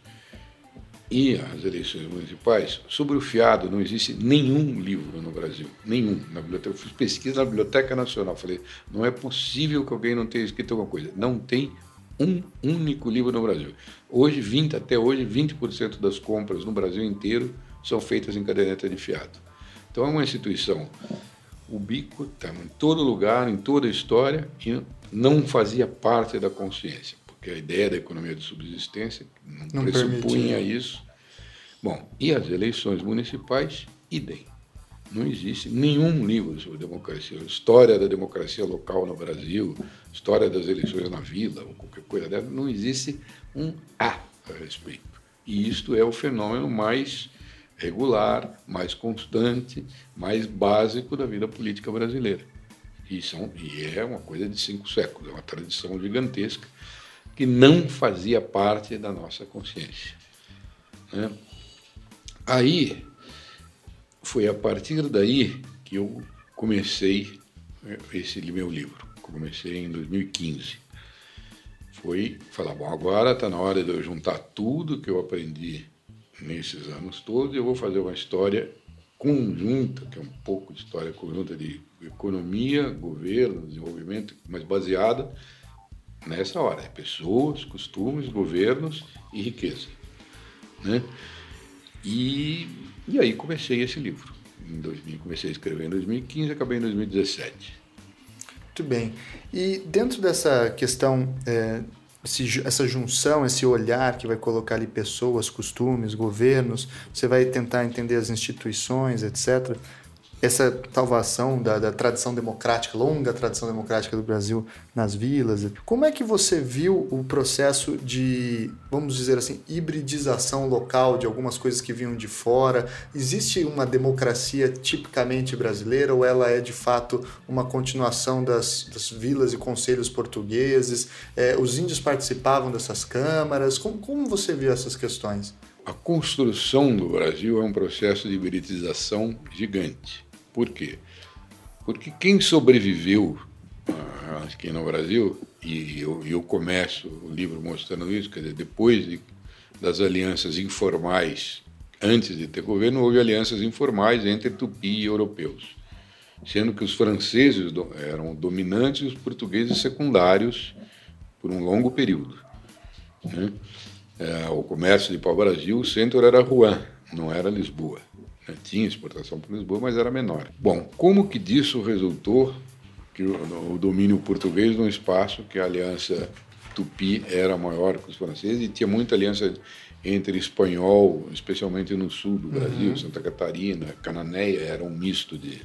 e as eleições municipais, sobre o fiado não existe nenhum livro no Brasil, nenhum. Na biblioteca, eu fiz pesquisa na Biblioteca Nacional, falei, não é possível que alguém não tenha escrito alguma coisa. Não tem um único livro no Brasil. Hoje, 20, até hoje, 20% das compras no Brasil inteiro são feitas em caderneta de fiado. Então é uma instituição ubíquota em todo lugar, em toda a história, e não fazia parte da consciência porque a ideia da economia de subsistência não, não pressupunha permitia. isso. Bom, e as eleições municipais, idem. Não existe nenhum livro sobre democracia, história da democracia local no Brasil, história das eleições na vila, ou qualquer coisa dessa, não existe um A a respeito. E isto é o fenômeno mais regular, mais constante, mais básico da vida política brasileira. E, são, e é uma coisa de cinco séculos, é uma tradição gigantesca que não fazia parte da nossa consciência. Né? Aí, foi a partir daí que eu comecei né, esse meu livro. Comecei em 2015. Foi falar, bom, agora está na hora de eu juntar tudo que eu aprendi nesses anos todos eu vou fazer uma história conjunta, que é um pouco de história conjunta de economia, governo, desenvolvimento, mas baseada nessa hora. É pessoas, costumes, governos e riqueza. Né? E, e aí comecei esse livro. Em 2000, comecei a escrever em 2015 acabei em 2017. Muito bem. E dentro dessa questão, é, esse, essa junção, esse olhar que vai colocar ali pessoas, costumes, governos, você vai tentar entender as instituições, etc essa salvação da, da, tradição democrática, longa tradição democrática do Brasil nas vilas. Como é que você viu o processo de, vamos dizer assim, hibridização local de algumas coisas que vinham de fora? Existe uma democracia tipicamente brasileira ou ela é de fato uma continuação das, das vilas e conselhos portugueses? É, os índios participavam dessas câmaras? Como, como você viu essas questões? A construção do Brasil é um processo de hibridização gigante. Por quê? Porque quem sobreviveu ah, aqui no Brasil, e eu, eu começo o livro mostrando isso, quer dizer, depois de, das alianças informais, antes de ter governo, houve alianças informais entre tupi e europeus, sendo que os franceses eram dominantes e os portugueses secundários por um longo período. Né? É, o comércio de pau-brasil, o centro era Rouen, não era Lisboa. Né? Tinha exportação para Lisboa, mas era menor. Bom, como que disso resultou que o, o domínio português num espaço que a aliança tupi era maior que os franceses e tinha muita aliança entre espanhol, especialmente no sul do Brasil, uhum. Santa Catarina, Cananéia, era um misto de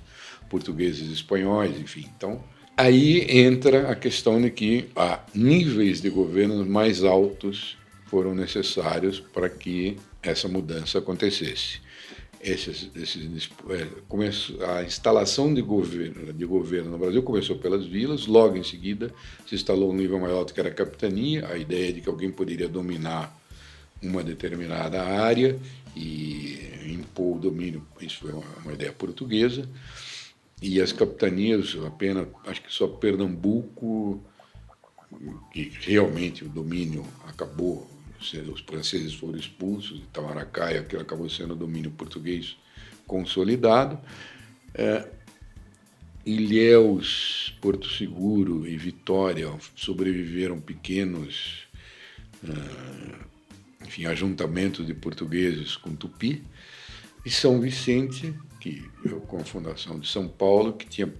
portugueses e espanhóis, enfim. Então, aí entra a questão de que há níveis de governos mais altos foram necessários para que essa mudança acontecesse esses, esses, é, a instalação de governo, de governo no Brasil começou pelas vilas, logo em seguida se instalou um nível alto que era a capitania, a ideia de que alguém poderia dominar uma determinada área e impor o domínio, isso foi uma, uma ideia portuguesa, e as capitanias, apenas, acho que só Pernambuco, que realmente o domínio acabou os franceses foram expulsos de e aquilo acabou sendo domínio português consolidado. É, Ilhéus, Porto Seguro e Vitória sobreviveram pequenos é, enfim, ajuntamentos de portugueses com tupi. E São Vicente, que com a fundação de São Paulo, que tinha,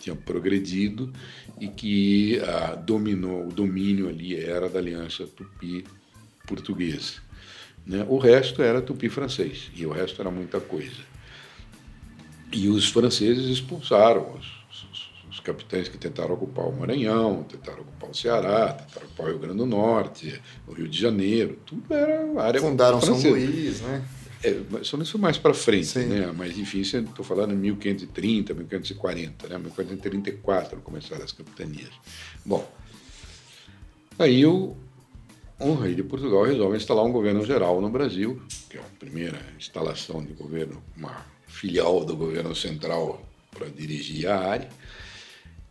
tinha progredido e que ah, dominou, o domínio ali era da aliança tupi português. Né? O resto era tupi francês, e o resto era muita coisa. E os franceses expulsaram os, os, os capitães que tentaram ocupar o Maranhão, tentaram ocupar o Ceará, tentaram ocupar o Rio Grande do Norte, o Rio de Janeiro, tudo era área Fundaram francesa. São Luís, né? É, só isso mais para frente, Sim. né? Mas enfim, estou falando em 1530, 1540, né? 1534 começaram as capitanias. Bom, aí o, rei de Portugal resolve instalar um governo geral no Brasil, que é a primeira instalação de governo, uma filial do governo central para dirigir a área,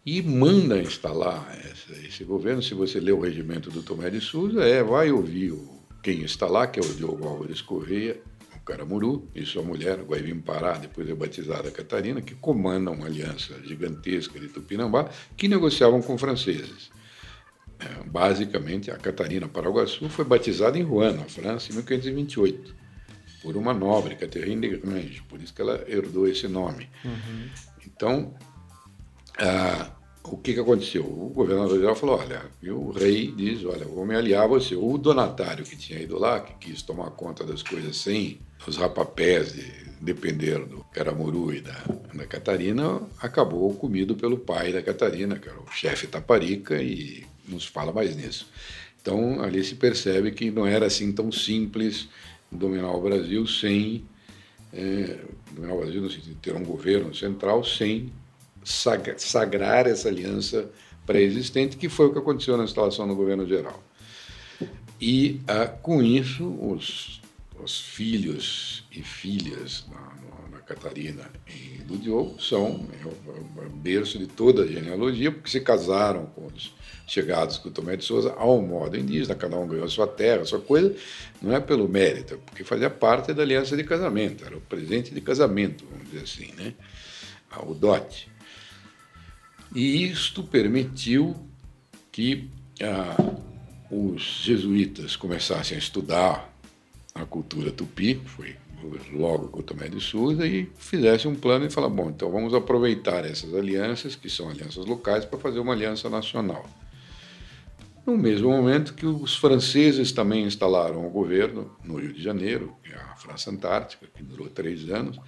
e manda instalar esse, esse governo. Se você lê o regimento do Tomé de Souza, é, vai ouvir o quem está lá, que é o Diogo Álvares Correia, o Caramuru, e sua mulher, Guaivim Pará, depois é batizada Catarina, que comandam uma aliança gigantesca de Tupinambá, que negociavam com franceses. Basicamente, a Catarina Paraguaçu foi batizada em Rouen, na França, em 1528, por uma nobre, Catherine de Grange, por isso que ela herdou esse nome. Uhum. Então, ah, o que, que aconteceu? O governador geral falou: olha, e o rei diz: olha, vou me aliar a você. O donatário que tinha ido lá, que quis tomar conta das coisas sem os rapapés de depender do Caramuru e da, da Catarina, acabou comido pelo pai da Catarina, que era o chefe Taparica, e não se fala mais nisso. Então, ali se percebe que não era assim tão simples dominar o Brasil sem. É, dominar o Brasil no sentido de ter um governo central sem sagrar essa aliança pré-existente, que foi o que aconteceu na instalação do governo geral. E, ah, com isso, os, os, filhos e filhas da, da Catarina e do Diogo são é o, é o berço de toda a genealogia, porque se casaram com os chegados com o Tomé de Souza ao modo indígena, cada um ganhou a sua terra, a sua coisa, não é pelo mérito, é porque fazia parte da aliança de casamento, era o presente de casamento, vamos dizer assim, né? o dote. E isto permitiu que ah, os jesuítas começassem a estudar a cultura tupi, foi logo com o Tomé de Souza, e fizessem um plano e falar, bom, então vamos aproveitar essas alianças, que são alianças locais, para fazer uma aliança nacional. No mesmo momento que os franceses também instalaram o governo no Rio de Janeiro, que é a França Antártica, que durou três anos,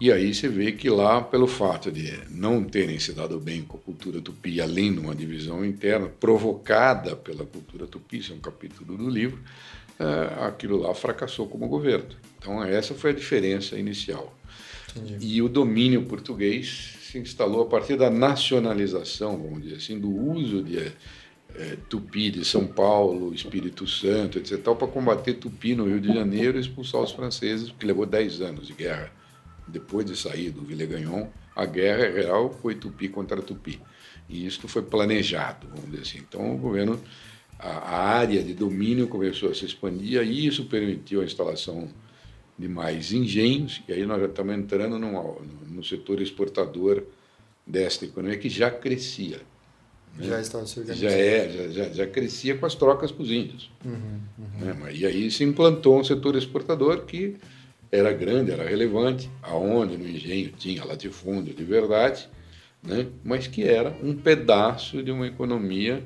e aí você vê que lá, pelo fato de não terem se dado bem com a cultura tupi, além de uma divisão interna provocada pela cultura tupi, isso é um capítulo do livro, é, aquilo lá fracassou como governo. Então, essa foi a diferença inicial. Entendi. E o domínio português se instalou a partir da nacionalização, vamos dizer assim, do uso de é, tupi de São Paulo, Espírito Santo, etc., para combater tupi no Rio de Janeiro e expulsar os franceses, que levou 10 anos de guerra depois de sair do Villegagnon, a guerra real foi Tupi contra Tupi. E isso foi planejado, vamos dizer assim. Então, o governo, a, a área de domínio começou a se expandir e isso permitiu a instalação de mais engenhos, e aí nós já estamos entrando no, no setor exportador desta economia que já crescia. Né? Já estava se organizando. Já, é, já, já, já, crescia com as trocas com os índios. Uhum, uhum. Né? E aí se implantou um setor exportador que era grande, era relevante, aonde no engenho tinha latifúndio de verdade, né? mas que era um pedaço de uma economia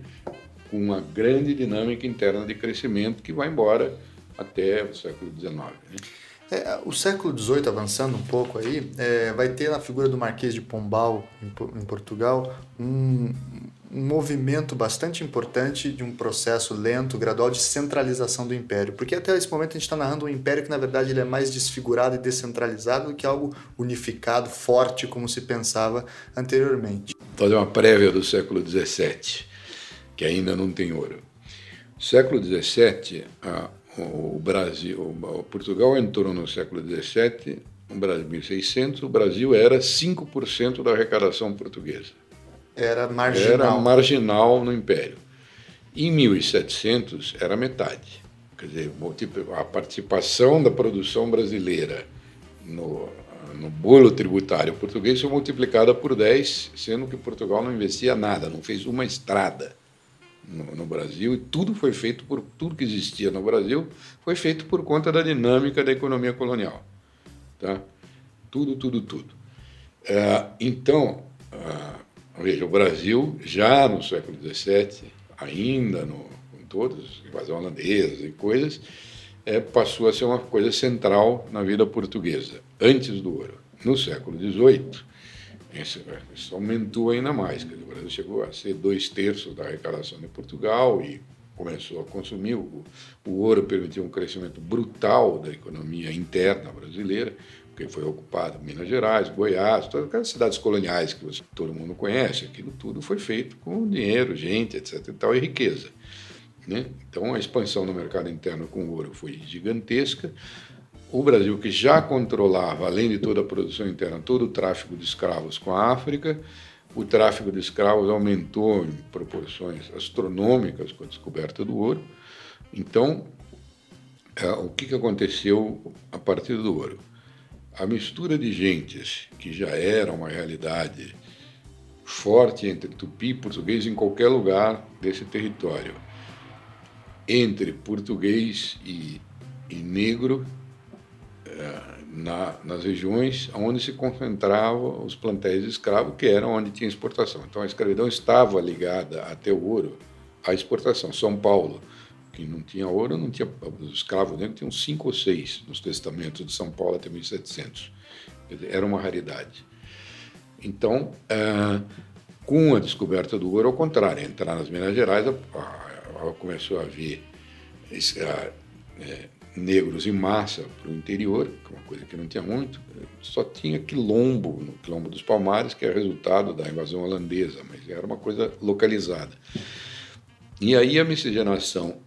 com uma grande dinâmica interna de crescimento que vai embora até o século XIX. Né? É, o século XVIII, avançando um pouco aí, é, vai ter na figura do Marquês de Pombal, em, em Portugal, um, um movimento bastante importante de um processo lento, gradual de centralização do império. Porque até esse momento a gente está narrando um império que, na verdade, ele é mais desfigurado e descentralizado do que algo unificado, forte, como se pensava anteriormente. Vou fazer uma prévia do século XVII, que ainda não tem ouro. Século XVII, o Brasil, o Portugal entrou no século XVII, no Brasil 1600, o Brasil era 5% da arrecadação portuguesa era marginal. Era marginal no Império. Em 1700 era metade. Quer dizer, a participação da produção brasileira no, no bolo tributário português foi multiplicada por 10, sendo que Portugal não investia nada, não fez uma estrada no, no, Brasil, e tudo foi feito por tudo que existia no Brasil foi feito por conta da dinâmica da economia colonial, tá? Tudo, tudo, tudo. É, então, Veja, o Brasil, já no século XVII, ainda no, com todas as invasões holandesas e coisas, é, passou a ser uma coisa central na vida portuguesa, antes do ouro. No século XVIII, isso, aumentou ainda mais. O Brasil chegou a ser dois terços da arrecadação de Portugal e começou a consumir. O, o ouro permitiu um crescimento brutal da economia interna brasileira porque foi ocupado Minas Gerais, Goiás, todas aquelas cidades coloniais que você, todo mundo conhece, aquilo tudo foi feito com dinheiro, gente, etc. e tal, e riqueza. Né? Então a expansão no mercado interno com ouro foi gigantesca. O Brasil, que já controlava, além de toda a produção interna, todo o tráfico de escravos com a África, o tráfico de escravos aumentou em proporções astronômicas com a descoberta do ouro. Então, é, o que, que aconteceu a partir do ouro? A mistura de gentes, que já era uma realidade forte entre tupi e português em qualquer lugar desse território, entre português e, e negro, é, na, nas regiões onde se concentravam os plantéis de escravo, que eram onde tinha exportação. Então a escravidão estava ligada até o ouro à exportação. São Paulo, que não tinha ouro, não tinha os escravos dentro tinham cinco ou seis nos testamentos de São Paulo até 1700. Era uma raridade. Então, é, com a descoberta do ouro, ao contrário, entrar nas Minas Gerais, começou a haver é, negros em massa para o interior, que é uma coisa que não tinha muito, só tinha quilombo, no quilombo dos Palmares, que é resultado da invasão holandesa, mas era uma coisa localizada. E aí a miscigenação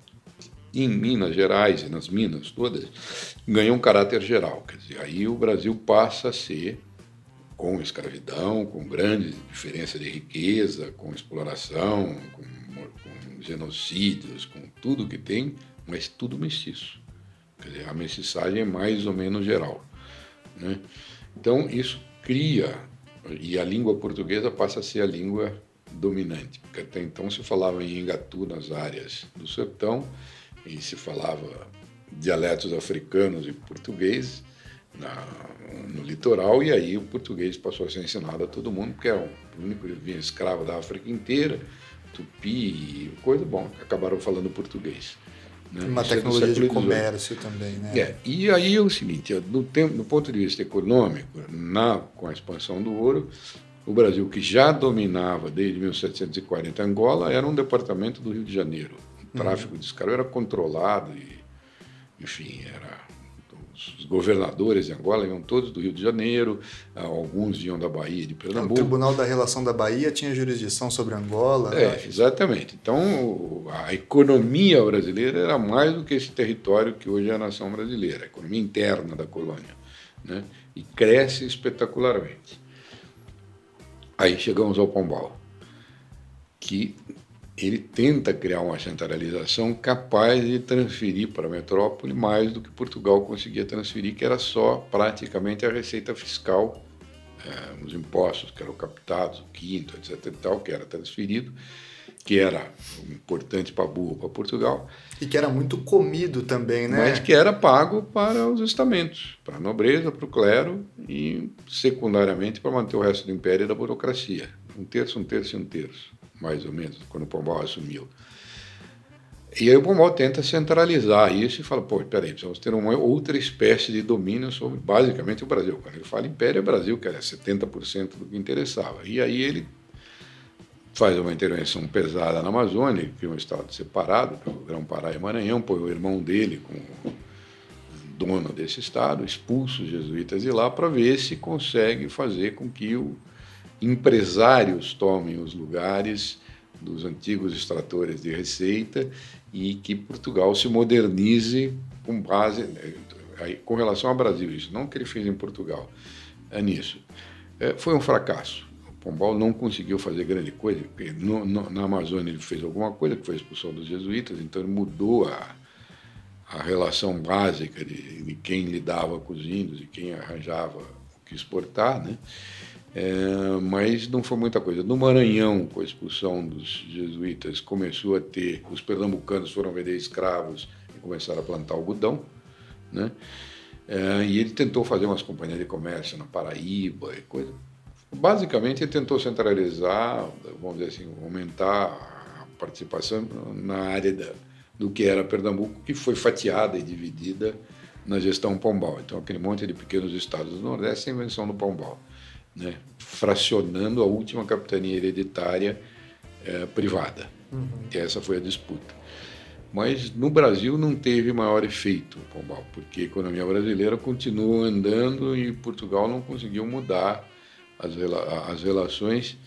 em Minas Gerais e nas minas todas ganha um caráter geral. Quer dizer, aí o Brasil passa a ser, com escravidão, com grande diferença de riqueza, com exploração, com, com genocídios, com tudo que tem, mas tudo mestiço. Quer dizer, a mestiçagem é mais ou menos geral. Né? Então, isso cria, e a língua portuguesa passa a ser a língua dominante, porque até então se falava em Engatu nas áreas do sertão, e se falava dialetos africanos e português na, no litoral, e aí o português passou a ser ensinado a todo mundo, porque era o único que vinha escravo da África inteira, tupi, coisa, bom, acabaram falando português. Né? Uma Isso é tecnologia é de comércio também, né? É, e aí é o seguinte, do, tempo, do ponto de vista econômico, na, com a expansão do ouro, o Brasil, que já dominava desde 1740 Angola, era um departamento do Rio de Janeiro. O tráfico uhum. de escravo era controlado e, enfim, era os governadores de Angola iam todos do Rio de Janeiro, alguns iam da Bahia de Pernambuco. O Tribunal da Relação da Bahia tinha jurisdição sobre Angola. É, né? exatamente. Então, a economia brasileira era mais do que esse território que hoje é a nação brasileira, a economia interna da colônia. Né? E cresce espetacularmente. Aí chegamos ao Pombal, que ele tenta criar uma centralização capaz de transferir para a metrópole mais do que Portugal conseguia transferir, que era só praticamente a receita fiscal, é, os impostos que eram captados, o quinto, etc. E tal, que era transferido, que era importante para burro, para Portugal. E que era muito comido também, né? Mas que era pago para os estamentos, para a nobreza, para o clero e, secundariamente, para manter o resto do império e da burocracia. Um terço, um terço e um terço mais ou menos, quando o Pombal assumiu. E aí o Pombal tenta centralizar isso e fala, pô, peraí, precisamos ter uma outra espécie de domínio sobre basicamente o Brasil. Quando ele fala Império, é Brasil, que era 70% do que interessava. E aí ele faz uma intervenção pesada na Amazônia, cria um estado separado, que é o Grão-Pará e Maranhão, põe o irmão dele como dono desse estado, expulsa os jesuítas de lá para ver se consegue fazer com que o empresários tomem os lugares dos antigos extratores de receita e que Portugal se modernize com base com relação ao Brasil isso. Não que ele fez em Portugal é nisso. É, foi um fracasso. O Pombal não conseguiu fazer grande coisa no, no, na Amazônia ele fez alguma coisa que foi a expulsão dos jesuítas então ele mudou a, a relação básica de, de quem lidava com os índios e quem arranjava que exportar né é, mas não foi muita coisa. No Maranhão, com a expulsão dos jesuítas, começou a ter, os pernambucanos foram vender escravos e começaram a plantar algodão, né? É, e ele tentou fazer umas companhias de comércio na Paraíba e coisa. Basicamente, ele tentou centralizar, vamos dizer assim, aumentar a participação na área da, do que era Pernambuco, que foi fatiada e dividida na gestão Pombal. Então, aquele monte de pequenos estados do Nordeste a invenção do Pombal né, fracionando a última capitania hereditária é, privada. Uhum. E essa foi a disputa. Mas no Brasil não teve maior efeito, Pombal, porque a economia brasileira continuou andando e Portugal não conseguiu mudar as, as relações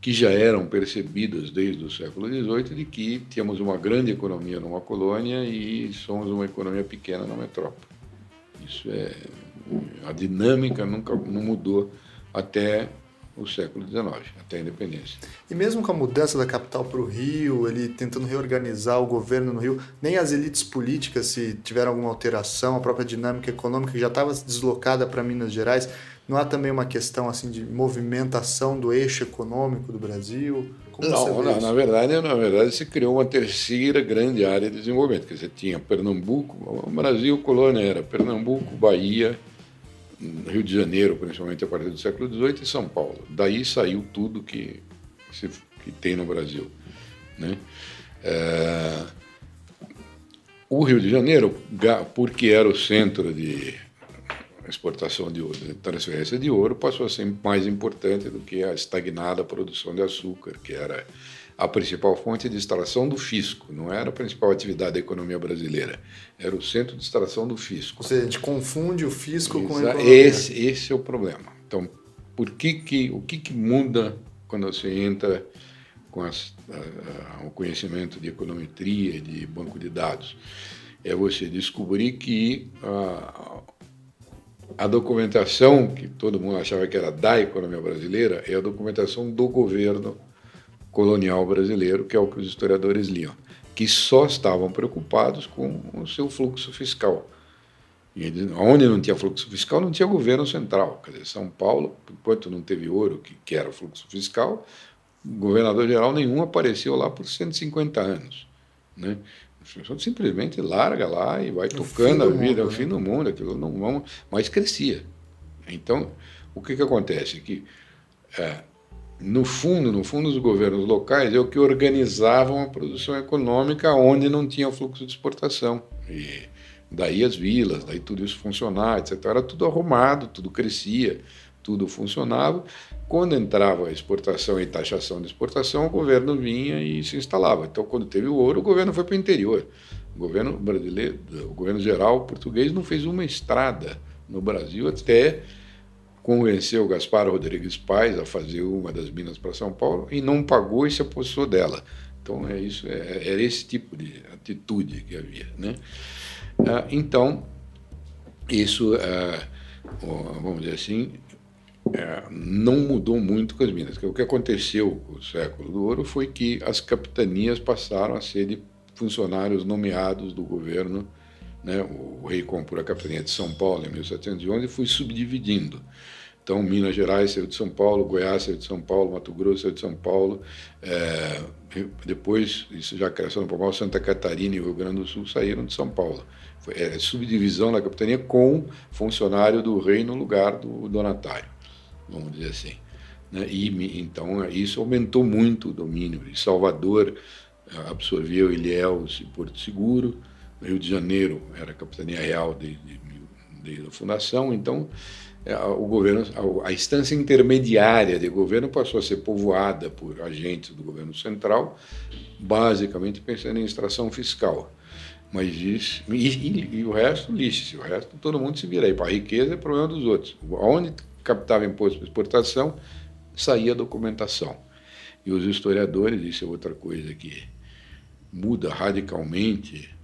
que já eram percebidas desde o século XVIII de que tínhamos uma grande economia numa colônia e somos uma economia pequena na metrópole. Isso é a dinâmica nunca não mudou até o século XIX, até a independência. E mesmo com a mudança da capital para o Rio, ele tentando reorganizar o governo no Rio, nem as elites políticas, se tiveram alguma alteração, a própria dinâmica econômica que já estava deslocada para Minas Gerais, não há também uma questão assim de movimentação do eixo econômico do Brasil? Como não, não na verdade, na verdade se criou uma terceira grande área de desenvolvimento, que você tinha Pernambuco, o Brasil colônia era Pernambuco, Bahia, Rio de Janeiro, principalmente a partir do século XVIII, e São Paulo. Daí saiu tudo que, se, que tem no Brasil. Né? É, o Rio de Janeiro, porque era o centro de exportação de ouro, de transferência de ouro, passou a ser mais importante do que a estagnada produção de açúcar, que era a principal fonte de extração do fisco, não era a principal atividade da economia brasileira, era o centro de extração do fisco. Ou seja, a gente confunde o fisco Exa com a economia. Esse, esse é o problema. Então, por que que, o que, que muda quando você entra com as, a, a, o conhecimento de econometria, de banco de dados? É você descobrir que a, a documentação que todo mundo achava que era da economia brasileira é a documentação do governo colonial brasileiro, que é o que os historiadores liam, que só estavam preocupados com o seu fluxo fiscal. E onde não tinha fluxo fiscal, não tinha governo central. Quer dizer, São Paulo, enquanto não teve ouro, que, que era fluxo fiscal, governador geral nenhum apareceu lá por 150 anos. Né? Simplesmente larga lá e vai tocando a vida, é o fim do mundo, aquilo não vamos, mas crescia. Então, o que, que acontece? Que é, no fundo, no fundo, os governos locais é o que organizavam a produção econômica onde não tinha fluxo de exportação. E daí as vilas, daí tudo isso funcionar, etc. Era tudo arrumado, tudo crescia, tudo funcionava. Quando entrava a exportação e taxação de exportação, o governo vinha e se instalava. Então, quando teve o ouro, o governo foi para o interior. O governo brasileiro, o governo geral português não fez uma estrada no Brasil até convenceu Gaspar Rodrigues Pais a fazer uma das minas para São Paulo e não pagou e se apossou dela. Então é isso, é, era esse tipo de atitude que havia, né? Ah, então isso, ah, vamos dizer assim, ah, não mudou muito com as minas. O que aconteceu com o século do ouro foi que as capitanias passaram a ser de funcionários nomeados do governo. Né? O rei comprou a capitania de São Paulo em 1711 e foi subdividindo. Então, Minas Gerais saiu de São Paulo, Goiás saiu de São Paulo, Mato Grosso saiu de São Paulo. É, depois, isso já cresceu um pouco Santa Catarina e Rio Grande do Sul saíram de São Paulo. Foi é, subdivisão da capitania com funcionário do rei no lugar do donatário, vamos dizer assim. Né? E, então, isso aumentou muito o domínio. E Salvador absorveu Ilhéus e Porto Seguro. Rio de Janeiro era a capitania real desde de, de, fundação. Então, é, o governo, a instância intermediária de governo passou a ser povoada por agentes do governo central, basicamente pensando em extração fiscal. Mas isso, e, e, e o resto, lixe-se, o resto todo mundo se vira aí. Para a riqueza é problema dos outros. Onde captava imposto de exportação, saía documentação. E os historiadores, isso é outra coisa que muda radicalmente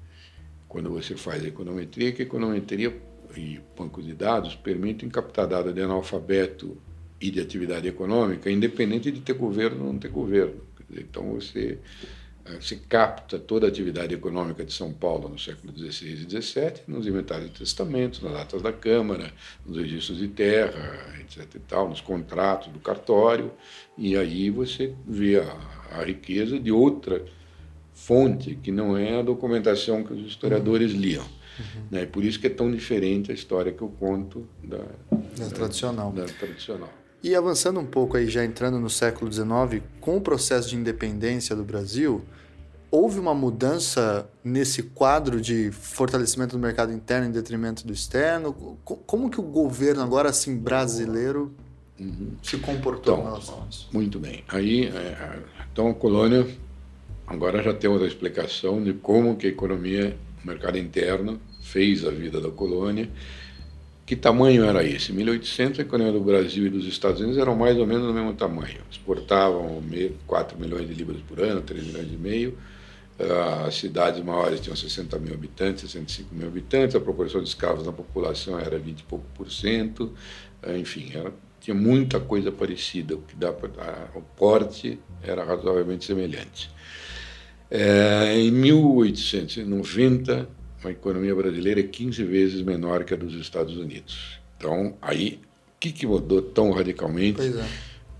quando você faz a econometria, que a econometria e bancos de dados permitem captar dados de analfabeto e de atividade econômica, independente de ter governo ou não ter governo. Então você se capta toda a atividade econômica de São Paulo no século XVI e XVII nos inventários de testamentos, nas atas da Câmara, nos registros de terra, etc. E tal, nos contratos do cartório, e aí você vê a, a riqueza de outra fonte que não é a documentação que os historiadores liam. Uhum. Né? Por isso que é tão diferente a história que eu conto da, da, da tradicional. Da tradicional. E avançando um pouco aí, já entrando no século XIX, com o processo de independência do Brasil, houve uma mudança nesse quadro de fortalecimento do mercado interno em detrimento do externo? Como que o governo agora, assim, brasileiro, uhum. se comportou então, em relação a isso? Muito bem. Aí, é, então a colônia, agora já temos a explicação de como que a economia o mercado interno fez a vida da colônia. Que tamanho era esse? Em 1800, a economia do Brasil e dos Estados Unidos eram mais ou menos do mesmo tamanho. Exportavam 4 milhões de libras por ano, 3 milhões e meio. As cidades maiores tinham 60 mil habitantes, 65 mil habitantes. A proporção de escravos na população era 20 e pouco por cento. Enfim, era, tinha muita coisa parecida, o que dá pra, a, o porte era razoavelmente semelhante. É, em 1890, a economia brasileira é 15 vezes menor que a dos Estados Unidos. Então, aí, o que, que mudou tão radicalmente? Pois é.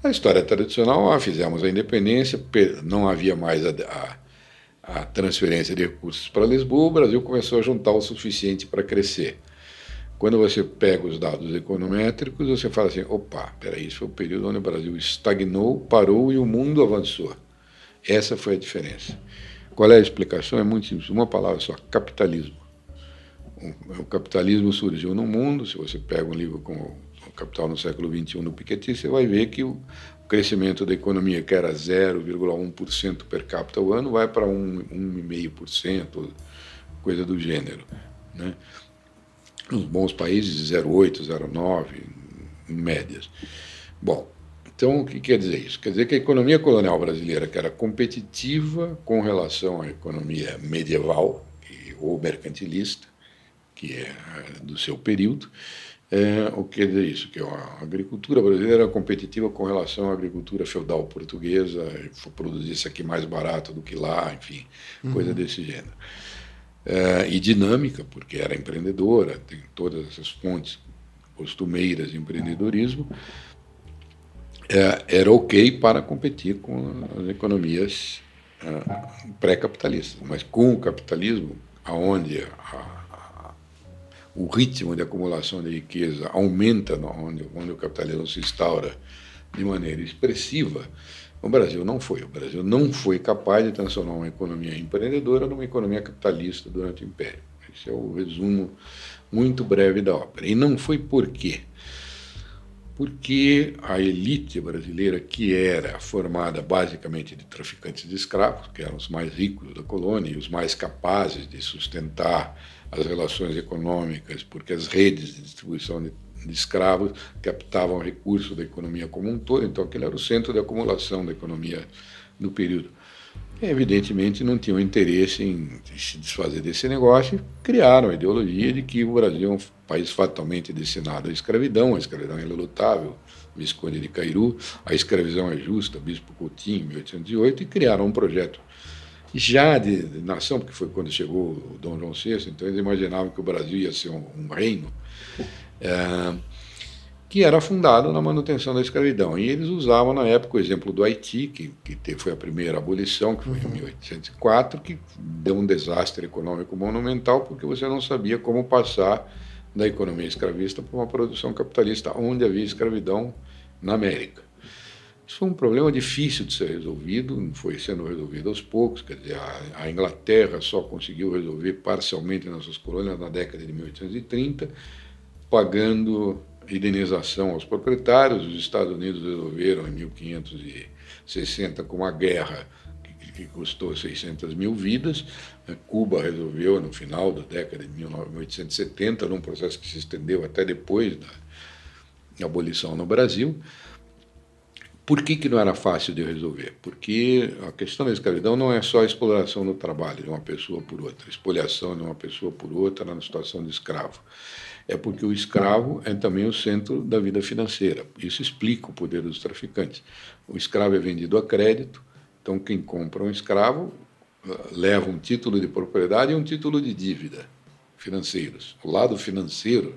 A história tradicional, ah, fizemos a independência, não havia mais a, a, a transferência de recursos para Lisboa, o Brasil começou a juntar o suficiente para crescer. Quando você pega os dados econométricos, você fala assim: opa, peraí, isso foi o período onde o Brasil estagnou, parou e o mundo avançou. Essa foi a diferença. Qual é a explicação? É muito simples. Uma palavra só: capitalismo. O capitalismo surgiu no mundo. Se você pega um livro como O Capital no século XXI do Piketty, você vai ver que o crescimento da economia, que era 0,1% per capita ao ano, vai para 1,5%, coisa do gênero. Né? Nos bons países, 0,8%, 0,9%, em médias. Bom, então, o que quer dizer isso? Quer dizer que a economia colonial brasileira, que era competitiva com relação à economia medieval ou mercantilista, que é do seu período, é, o que quer dizer isso? Que a agricultura brasileira era competitiva com relação à agricultura feudal portuguesa, produzisse aqui mais barato do que lá, enfim, uhum. coisa desse gênero. É, e dinâmica, porque era empreendedora, tem todas essas fontes costumeiras de empreendedorismo, é, era ok para competir com as economias é, pré-capitalistas. Mas com o capitalismo, aonde a, a, o ritmo de acumulação de riqueza aumenta, onde, onde o capitalismo se instaura de maneira expressiva, o Brasil não foi. O Brasil não foi capaz de transformar uma economia empreendedora numa economia capitalista durante o Império. Esse é o resumo muito breve da ópera. E não foi por quê? Porque a elite brasileira, que era formada basicamente de traficantes de escravos, que eram os mais ricos da colônia e os mais capazes de sustentar as relações econômicas, porque as redes de distribuição de, de escravos captavam recursos da economia como um todo, então aquele era o centro de acumulação da economia do período evidentemente não tinham interesse em se desfazer desse negócio criaram a ideologia de que o Brasil é um país fatalmente destinado à escravidão, a escravidão é ilutável, Visconde de Cairu, a escravidão é justa, Bispo Coutinho, em 1808, e criaram um projeto já de, de, nação, porque foi quando chegou Dom João VI, então eles imaginavam que o Brasil ia ser um, um reino. É, que era fundado na manutenção da escravidão. E eles usavam, na época, o exemplo do Haiti, que, que foi a primeira abolição, que foi em 1804, uhum. que deu um desastre econômico monumental, porque você não sabia como passar da economia escravista para uma produção capitalista, onde havia escravidão na América. Isso foi um problema difícil de ser resolvido, foi sendo resolvido aos poucos. Quer dizer, a, a Inglaterra só conseguiu resolver parcialmente nas suas colônias na década de 1830, pagando indenização aos proprietários. Os Estados Unidos resolveram em 1560 com uma guerra que, custou 600 mil vidas. Cuba resolveu no final da década de 1870, num processo que se estendeu até depois da abolição no Brasil. Por que, que não era fácil de resolver? Porque a questão da escravidão não é só a exploração do trabalho de uma pessoa por outra, expoliação de uma pessoa por outra na situação de escravo é porque o escravo é também o centro da vida financeira. Isso explica o poder dos traficantes. O escravo é vendido a crédito, então quem compra um escravo ah, leva um título de propriedade e um título de dívida financeiros. O lado financeiro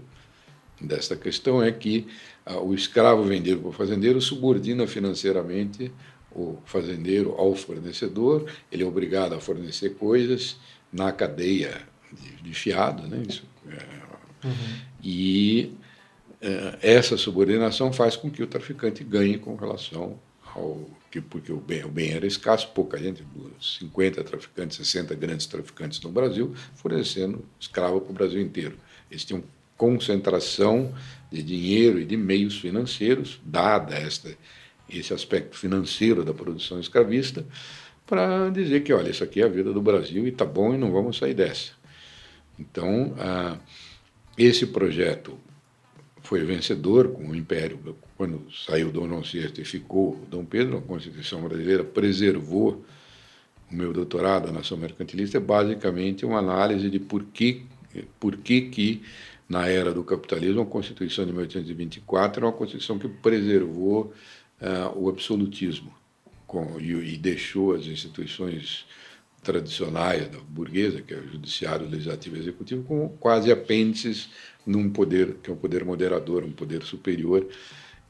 desta questão é que uh, o escravo vendido por fazendeiro subordina financeiramente o fazendeiro ao fornecedor, ele é obrigado a fornecer coisas na cadeia de, de fiado, né? Isso é Uhum. E uh, essa subordinação faz com que o traficante ganhe com relação ao que porque o bem, o bem era escasso, pouca gente, 50 traficantes, 60 grandes traficantes no Brasil, fornecendo escravo para o Brasil inteiro. Eles tinham concentração de dinheiro e de meios financeiros, dada esta, esse aspecto financeiro da produção escravista, para dizer que, olha, isso aqui é a vida do Brasil e está bom e não vamos sair dessa. Então, ah, esse projeto foi vencedor com o Império. Quando saiu Dom João VI e ficou Dom Pedro, a Constituição brasileira preservou o meu doutorado, a Nação Mercantilista, é basicamente uma análise de por que, por que, que na era do capitalismo, a Constituição de 1824 é uma Constituição que preservou uh, o absolutismo com, e, e, deixou as instituições tradicionais da burguesa, que é o judiciário, legislativo e executivo, como quase apêndices num poder que é um poder moderador, um poder superior,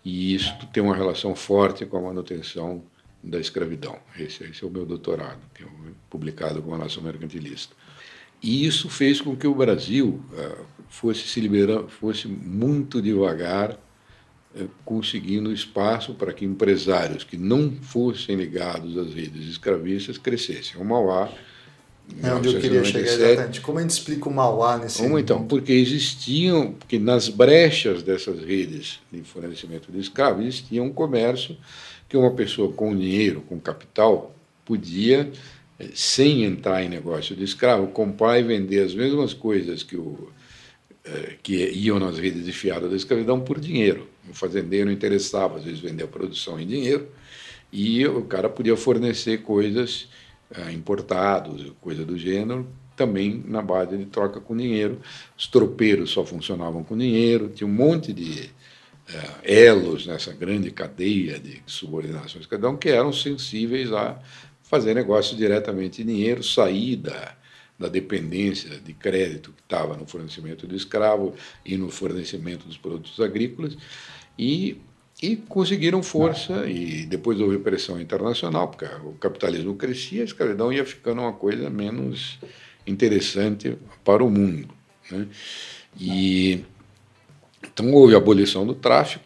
e isso tem uma relação forte com a manutenção da escravidão. Esse, esse é o meu doutorado, que é publicado com a Nação Mercantilista. E isso fez com que o Brasil uh, fosse se liberando, fosse muito devagar conseguindo espaço para que empresários que não fossem ligados às redes escravistas crescessem. O Mauá é onde eu queria chegar exatamente. Como a gente explica o Mauá nesse Como então? Porque existiam, porque nas brechas dessas redes de fornecimento de escravos existia um comércio que uma pessoa com dinheiro, com capital, podia sem entrar em negócio de escravo, comprar e vender as mesmas coisas que, o, eh, que iam nas redes de fiado da escravidão por dinheiro. O fazendeiro interessava, às vezes, vender a produção em dinheiro, e o cara podia fornecer coisas eh, importadas, coisa do gênero, também na base de troca com dinheiro. Os tropeiros só funcionavam com dinheiro, tinha um monte de eh, elos nessa grande cadeia de subordinação à escravidão que eram sensíveis a fazer negócio diretamente em dinheiro, sair da dependência de crédito que estava no fornecimento do escravo e no fornecimento dos produtos agrícolas, e, e conseguiram força, e depois houve pressão internacional, porque o capitalismo crescia, a escravidão ia ficando uma coisa menos interessante para o mundo. Né? E, então houve a abolição do tráfico,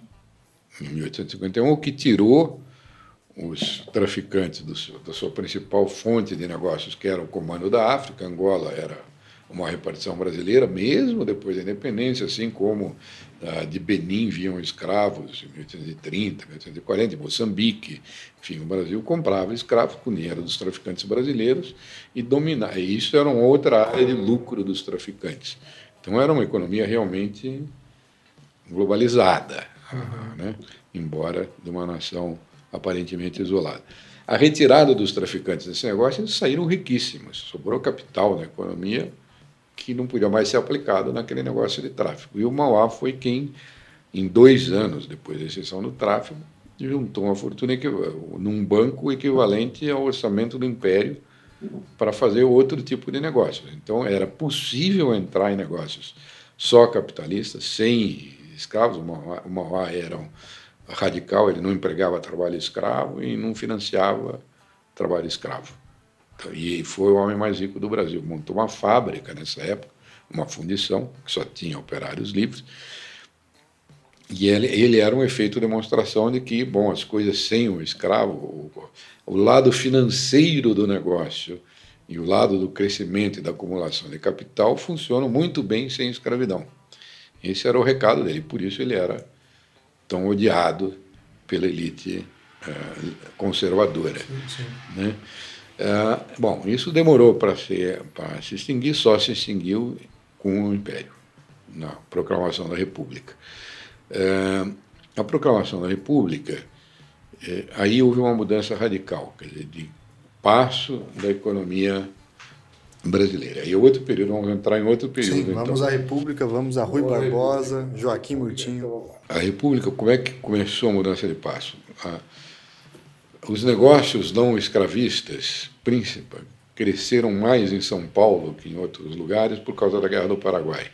em 1851, o que tirou os traficantes do da sua principal fonte de negócios, que era o Comando da África. Angola era uma repartição brasileira, mesmo depois da independência, assim como ah, de Benin vinham escravos em 1830, 1840, em Moçambique. Enfim, o Brasil comprava escravos com dinheiro dos traficantes brasileiros e dominava. E isso era uma outra área de lucro dos traficantes. Então era uma economia realmente globalizada, uhum. né? embora de uma nação aparentemente isolado. A retirada dos traficantes desse negócio, eles saíram riquíssimos. Sobrou capital na economia que não podia mais ser aplicado naquele negócio de tráfico. E o Mauá foi quem, em dois anos depois da exceção do tráfico, juntou uma fortuna num banco equivalente ao orçamento do Império para fazer outro tipo de negócios. Então, era possível entrar em negócios só capitalistas, sem escravos. O Mauá era um radical, ele não empregava trabalho escravo e não financiava trabalho escravo. E foi o homem mais rico do Brasil. Montou uma fábrica nessa época, uma fundição, que só tinha operários livres. E ele, ele era um efeito demonstração de que, bom, as coisas sem o escravo, o, o lado financeiro do negócio e o lado do crescimento e da acumulação de capital funcionam muito bem sem escravidão. Esse era o recado dele, por isso ele era tão odiado pela elite uh, conservadora. Sim, sim. Né? Uh, bom, isso demorou para se, se extinguir, só se extinguiu com o Império, na proclamação da República. Uh, a proclamação da República, aí houve uma mudança radical, quer dizer, de passo da economia brasileira. E outro período, vamos entrar em outro período. Sim, vamos então. à República, vamos a Rui Barbosa, Joaquim Murtinho. A República, como é que começou a mudança de passo? Os negócios não escravistas, príncipe, cresceram mais em São Paulo que em outros lugares por causa da Guerra do Paraguai.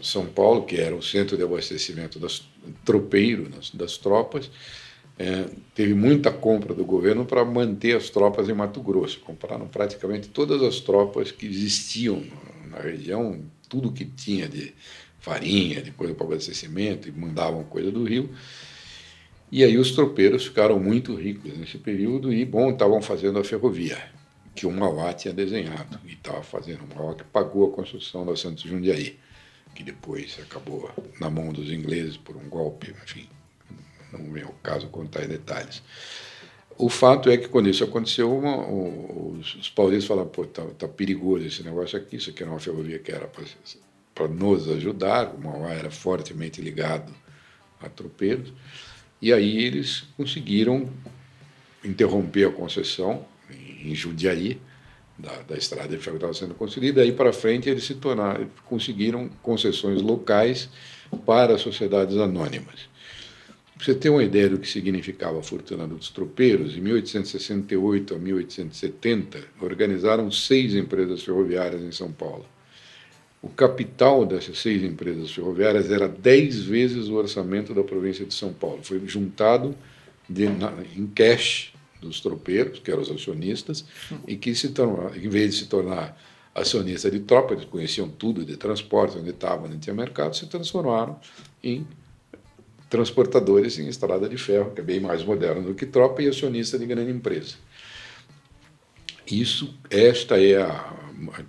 São Paulo, que era o centro de abastecimento das tropeiro, das, das tropas, é, teve muita compra do governo para manter as tropas em Mato Grosso. Compraram praticamente todas as tropas que existiam na região, tudo que tinha de farinha, de coisa para abastecimento, e mandavam coisa do Rio. E aí os tropeiros ficaram muito ricos nesse período e, bom, estavam fazendo a ferrovia, que o Mauá tinha desenhado, e estava fazendo. O Mauá que pagou a construção da Santos Jundiaí, que depois acabou na mão dos ingleses por um golpe, enfim, não vem ao caso contar em detalhes. O fato é que quando isso aconteceu, uma, os, os paulistas falaram, pô, tá, tá, perigoso esse negócio aqui, isso aqui era uma ferrovia que era para nos ajudar, o Mauá era fortemente ligado a tropeiros, e aí eles conseguiram interromper a concessão em Jundiaí, da, da estrada que estava sendo construída. Daí para frente eles se tornaram, conseguiram concessões locais para sociedades anônimas. Você ter uma ideia do que significava a fortuna dos tropeiros, em 1868 a 1870 organizaram seis empresas ferroviárias em São Paulo. O capital dessas seis empresas ferroviárias era dez vezes o orçamento da província de São Paulo. Foi juntado de, na, em cash dos tropeiros, que eram os acionistas, e que, se em vez de se tornar acionista de tropa, eles conheciam tudo de transporte, onde estava, onde tinha mercado, se transformaram em transportadores em estrada de ferro, que é bem mais moderno do que tropa, e acionista de grande empresa. Isso, esta é a.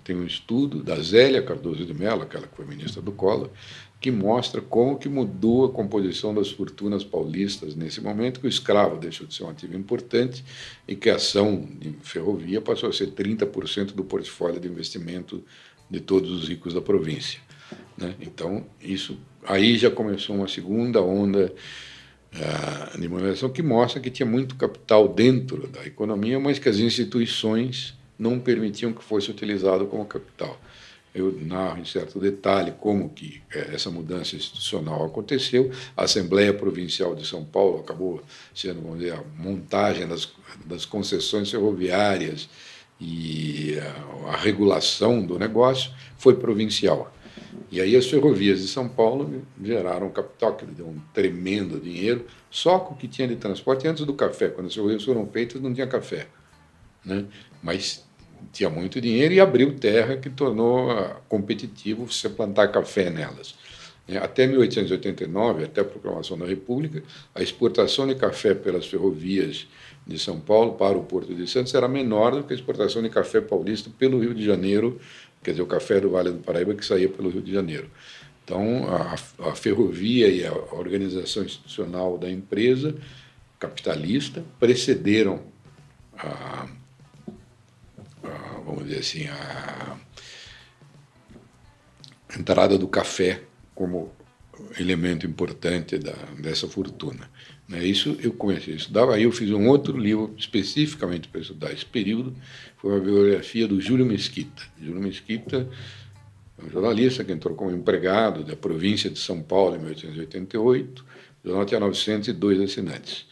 Tem um estudo da Zélia Cardoso de Mello, aquela que foi ministra do Collor, que mostra como que mudou a composição das fortunas paulistas nesse momento, que o escravo deixou de ser um ativo importante e que a ação de ferrovia passou a ser 30% do portfólio de investimento de todos os ricos da província. Né? Então, isso aí já começou uma segunda onda uh, de que mostra que tinha muito capital dentro da economia, mas que as instituições não permitiam que fosse utilizado como capital eu narro em certo detalhe como que é, essa mudança institucional aconteceu. A Assembleia Provincial de São Paulo acabou sendo, vamos dizer, a montagem das, das concessões ferroviárias e a, a regulação do negócio foi provincial. E aí as ferrovias de São Paulo geraram capital, que deu um tremendo dinheiro, só com o que tinha de transporte. Antes do café, quando as ferrovias foram feitas, não tinha café. Né? Mas tinha muito dinheiro e abriu terra que tornou ah, competitivo você plantar café nelas. É, até 1889, até a proclamação da República, a exportação de café pelas ferrovias de São Paulo para o Porto de Santos era menor do que a exportação de café paulista pelo Rio de Janeiro, quer dizer, o café do Vale do Paraíba que saía pelo Rio de Janeiro. Então, a, a ferrovia e a organização institucional da empresa capitalista precederam a vamos dizer assim, a entrada do café como elemento importante da, dessa fortuna. Né? Isso eu comecei a estudar, aí eu fiz um outro livro especificamente para estudar esse período, foi uma biografia do Júlio Mesquita. Júlio Mesquita é um jornalista que entrou como empregado da província de São Paulo em 1888, o jornal tinha 902 assinantes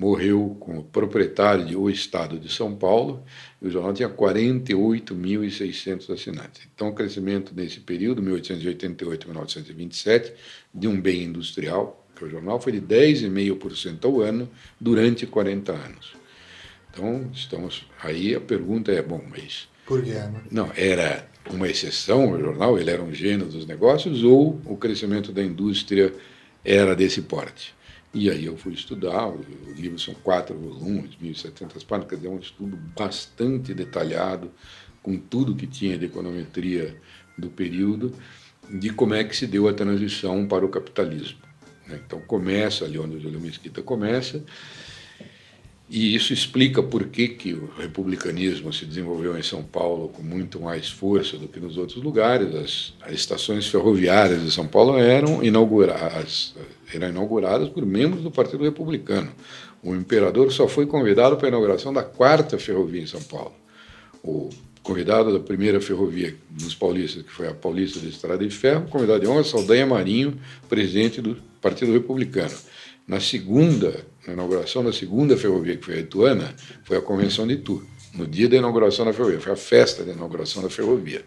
morreu como proprietário de O Estado de São Paulo, e o jornal tinha 48.600 assinantes. Então, o crescimento nesse período, 1888 1927, de um bem industrial, que o jornal, foi de 10,5% ao ano durante 40 anos. Então, estamos aí, a pergunta é, bom, mas... Por quê? Né? Não, era uma exceção o jornal, ele era um gênio dos negócios, ou o crescimento da indústria era desse porte? E aí eu fui estudar, o livro são quatro volumes, 1.700 páginas, quer dizer, é um estudo bastante detalhado, com tudo que tinha de econometria do período, de como é que se deu a transição para o capitalismo. Né? Então começa ali onde o Júlio Mesquita começa, e isso explica por que, que o republicanismo se desenvolveu em São Paulo com muito mais força do que nos outros lugares. As, as estações ferroviárias de São Paulo eram inauguradas, eram inauguradas por membros do Partido Republicano. O imperador só foi convidado para a inauguração da quarta ferrovia em São Paulo. O convidado da primeira ferrovia dos paulistas, que foi a Paulista de Estrada de Ferro, convidado de honra, Saldanha Marinho, presidente do Partido Republicano. Na segunda, na inauguração da segunda ferrovia, que foi a Ituana, foi a Convenção de Itu, no dia da inauguração da ferrovia, foi a festa da inauguração da ferrovia.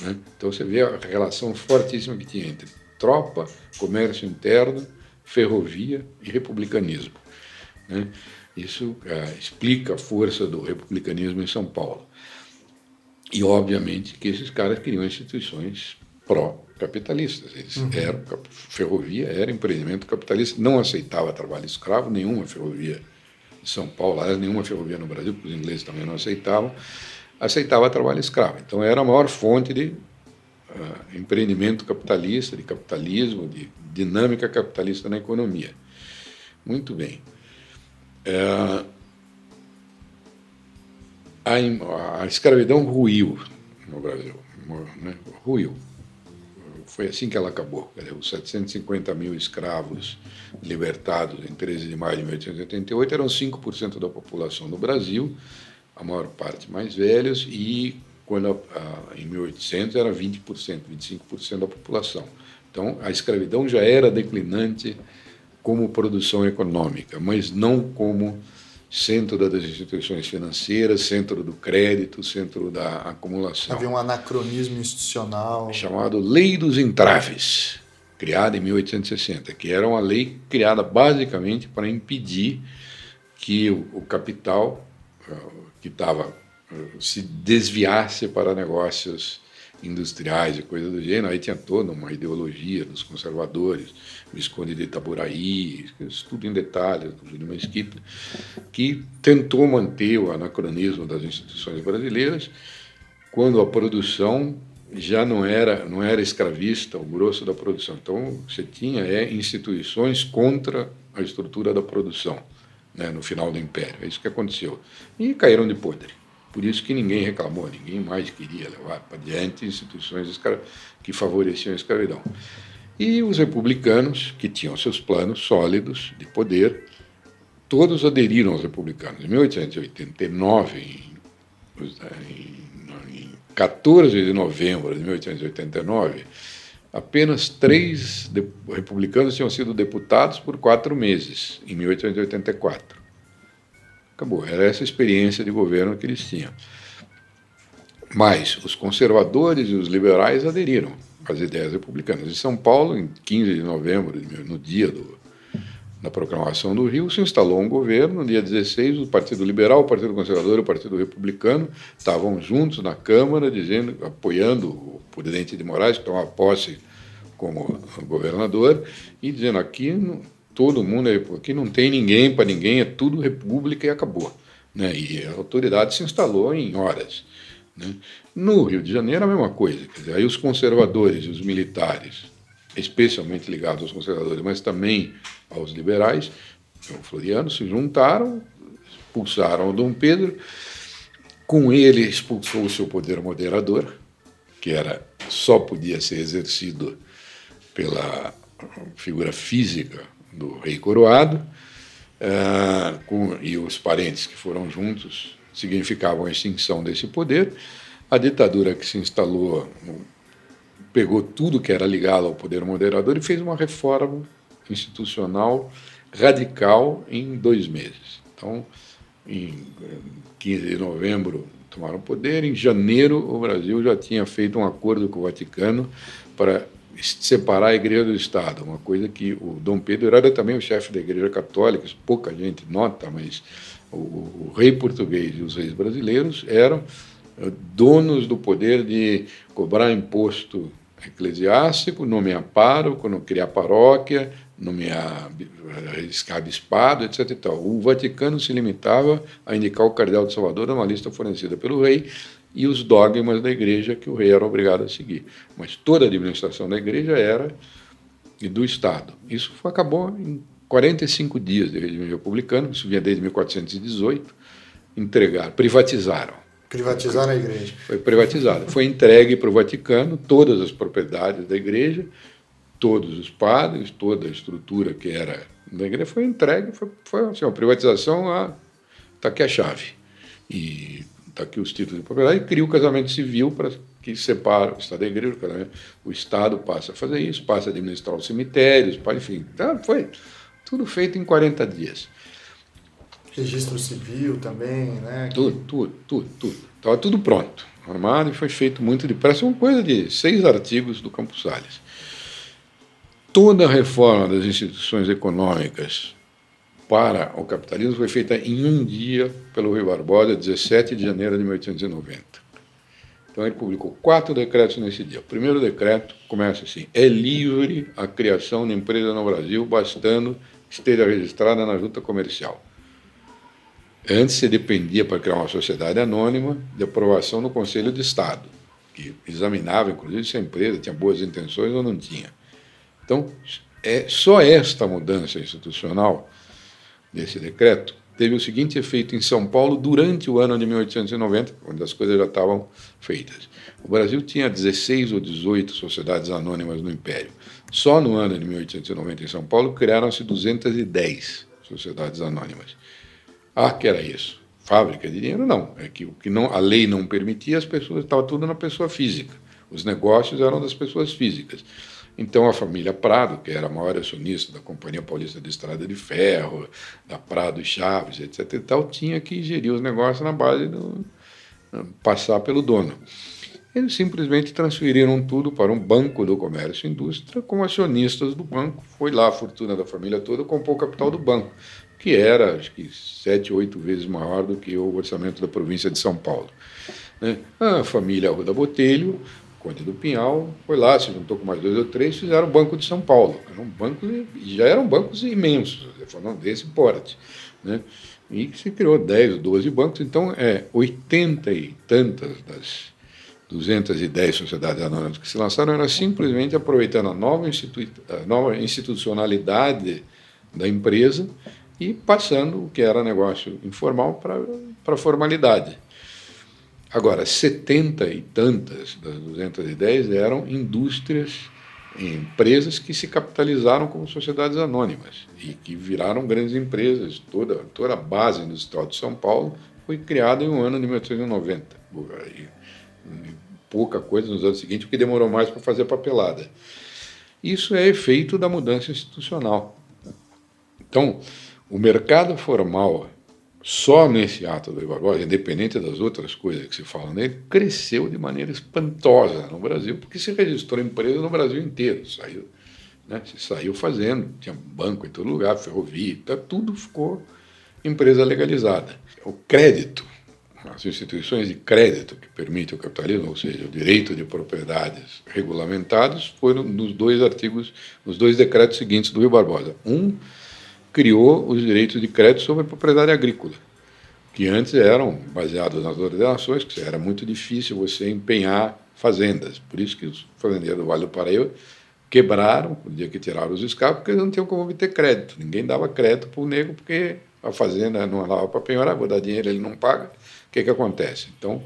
Né? Então você vê a relação fortíssima que tinha entre tropa, comércio interno, ferrovia e republicanismo. Né? Isso é, explica a força do republicanismo em São Paulo. E, obviamente, que esses caras queriam instituições pró capitalistas. Eles uhum. eram, ferrovia era empreendimento capitalista, não aceitava trabalho escravo, nenhuma ferrovia de São Paulo, aliás, nenhuma ferrovia no Brasil, porque os ingleses também não aceitavam, aceitava trabalho escravo. Então era a maior fonte de uh, empreendimento capitalista, de capitalismo, de dinâmica capitalista na economia. Muito bem. Uh, a, a escravidão ruiu no Brasil, né? ruiu. Foi assim que ela acabou. Os 750 mil escravos libertados em 13 de maio de 1888 eram 5% da população do Brasil a maior parte mais velhos, e quando a, em 1800 era 20%, 25% da população. Então a escravidão já era declinante como produção econômica, mas não como centro das instituições financeiras, centro do crédito, centro da acumulação. Havia um anacronismo institucional. Chamado Lei dos Entraves, criada em 1860, que era uma lei criada basicamente para impedir que o, capital uh, que estava uh, se desviasse para negócios industriais e coisas do gênero. Aí tinha toda uma ideologia dos conservadores, Visconde de Itaburaí, tudo em detalhes, do Júlio Mesquita, que tentou manter o anacronismo das instituições brasileiras quando a produção já não era não era escravista, o grosso da produção. Então você tinha é, instituições contra a estrutura da produção né, no final do Império. É isso que aconteceu. E caíram de podre. Por isso que ninguém reclamou, ninguém mais queria levar para diante instituições que favoreciam a escravidão. E os republicanos, que tinham seus planos sólidos de poder, todos aderiram aos republicanos. Em 1889, em, em 14 de novembro de 1889, apenas três republicanos tinham sido deputados por quatro meses, em 1884. Acabou, era essa experiência de governo que eles tinham. Mas os conservadores e os liberais aderiram as ideias republicanas. Em São Paulo, em 15 de novembro, no dia do, da proclamação do Rio, se instalou um governo. No dia 16, o Partido Liberal, o Partido Conservador e o Partido Republicano estavam juntos na Câmara, dizendo, apoiando o presidente de Moraes, que tomava posse como governador, e dizendo aqui todo mundo, é, aqui não tem ninguém para ninguém, é tudo república e acabou. Né? E a autoridade se instalou em horas. Né? No Rio de Janeiro, a mesma coisa. Dizer, aí os conservadores e os militares, especialmente ligados aos conservadores, mas também aos liberais, o Floriano, se juntaram, expulsaram o Dom Pedro. Com ele, expulsou o seu poder moderador, que era só podia ser exercido pela figura física do rei coroado, uh, com, e os parentes que foram juntos significavam a extinção desse poder. A ditadura que se instalou pegou tudo que era ligado ao poder moderador e fez uma reforma institucional radical em dois meses. Então, em 15 de novembro tomaram poder, em janeiro o Brasil já tinha feito um acordo com o Vaticano para separar a igreja do Estado, uma coisa que o Dom Pedro era também o chefe da igreja católica, pouca gente nota, mas o, o rei português e os reis brasileiros eram eh, donos do poder de cobrar imposto eclesiástico, nomear pároco, criar paróquia, nomear, arriscar bispado, etc. Tal. O Vaticano se limitava a indicar o cardeal de Salvador numa lista fornecida pelo rei e os dogmas da igreja que o rei era obrigado a seguir. Mas toda a administração da igreja era e do Estado. Isso acabou em 45 dias de regime republicano, isso vinha desde 1418, entregar, privatizaram. Privatizaram a igreja. Foi privatizado. Foi entregue para o Vaticano todas as propriedades da igreja, todos os padres, toda a estrutura que era da igreja foi entregue, foi, foi assim, uma privatização, está aqui a chave. E está aqui os títulos de propriedade, e cria o casamento civil para que separa o Estado da igreja, o, o Estado passa a fazer isso, passa a administrar os cemitérios, enfim. Então, foi tudo feito em 40 dias. Registro civil também, né? Tudo, tudo, tudo, tudo. Estava tudo pronto, armado e foi feito muito depressa. Uma coisa de seis artigos do Campos Salles. Toda a reforma das instituições econômicas para o capitalismo foi feita em um dia pelo Rui Barbosa, 17 de janeiro de 1890. Então ele publicou quatro decretos nesse dia. O primeiro decreto começa assim: é livre a criação de empresa no Brasil, bastando esteja registrada na junta comercial. Antes se dependia para criar uma sociedade anônima de aprovação no Conselho de Estado, que examinava, inclusive, se a empresa tinha boas intenções ou não tinha. Então, é só esta mudança institucional desse decreto teve o seguinte efeito em São Paulo durante o ano de 1890, quando as coisas já estavam feitas. O Brasil tinha 16 ou 18 sociedades anônimas no Império. Só no ano de 1890, em São Paulo, criaram-se 210 sociedades anônimas. Ah, que era isso. fábrica de dinheiro, não. É que o que não, a lei não permitia, as pessoas estava tudo na pessoa física. Os negócios eram das pessoas físicas. Então a família Prado, que era a maior acionista da Companhia Paulista de Estrada de Ferro, da Prado Chaves, etc. E tal, tinha que gerir os negócios na base do passar pelo dono. Eles simplesmente transferiram tudo para um banco do comércio e indústria, como acionistas do banco. Foi lá a fortuna da família toda, comprou o capital do banco, que era, acho que, sete, oito vezes maior do que o orçamento da província de São Paulo. Né? A família Ruda Botelho, Conde do Pinhal, foi lá, se juntou com mais dois ou três, fizeram o Banco de São Paulo. Era um banco, já eram bancos imensos, foram desse porte. Né? E se criou 10 ou 12 bancos, então é 80 e tantas das 210 sociedades anônimas que se lançaram era simplesmente aproveitando a nova, institu a nova institucionalidade da empresa e passando o que era negócio informal para a formalidade. Agora, 70 e tantas das 210 eram indústrias, empresas que se capitalizaram como sociedades anônimas e que viraram grandes empresas. Toda, toda a base industrial de São Paulo foi criada em um ano de 1890. Pouca coisa nos anos seguintes, porque demorou mais para fazer a papelada. Isso é efeito da mudança institucional. Então, o mercado formal só nesse ato do Barbosa, independente das outras coisas que se falam nele, cresceu de maneira espantosa no Brasil, porque se registrou empresa no Brasil inteiro. Saiu, né? se saiu fazendo, tinha banco em todo lugar, ferrovia, tá, tudo ficou empresa legalizada. O crédito, as instituições de crédito que permitem o capitalismo, ou seja, o direito de propriedades regulamentados, foram nos dois artigos, nos dois decretos seguintes do Rio Barbosa. Um criou os direitos de crédito sobre a propriedade agrícola, que antes eram baseados nas ordenações, que era muito difícil você empenhar fazendas. Por isso que os fazendeiros do Vale do Paraíba quebraram o dia que tiraram os escapos, porque eles não tinham como obter crédito. Ninguém dava crédito para o negro, porque a fazenda não dava para penhorar, vou dar dinheiro, ele não paga. O que, que acontece? Então,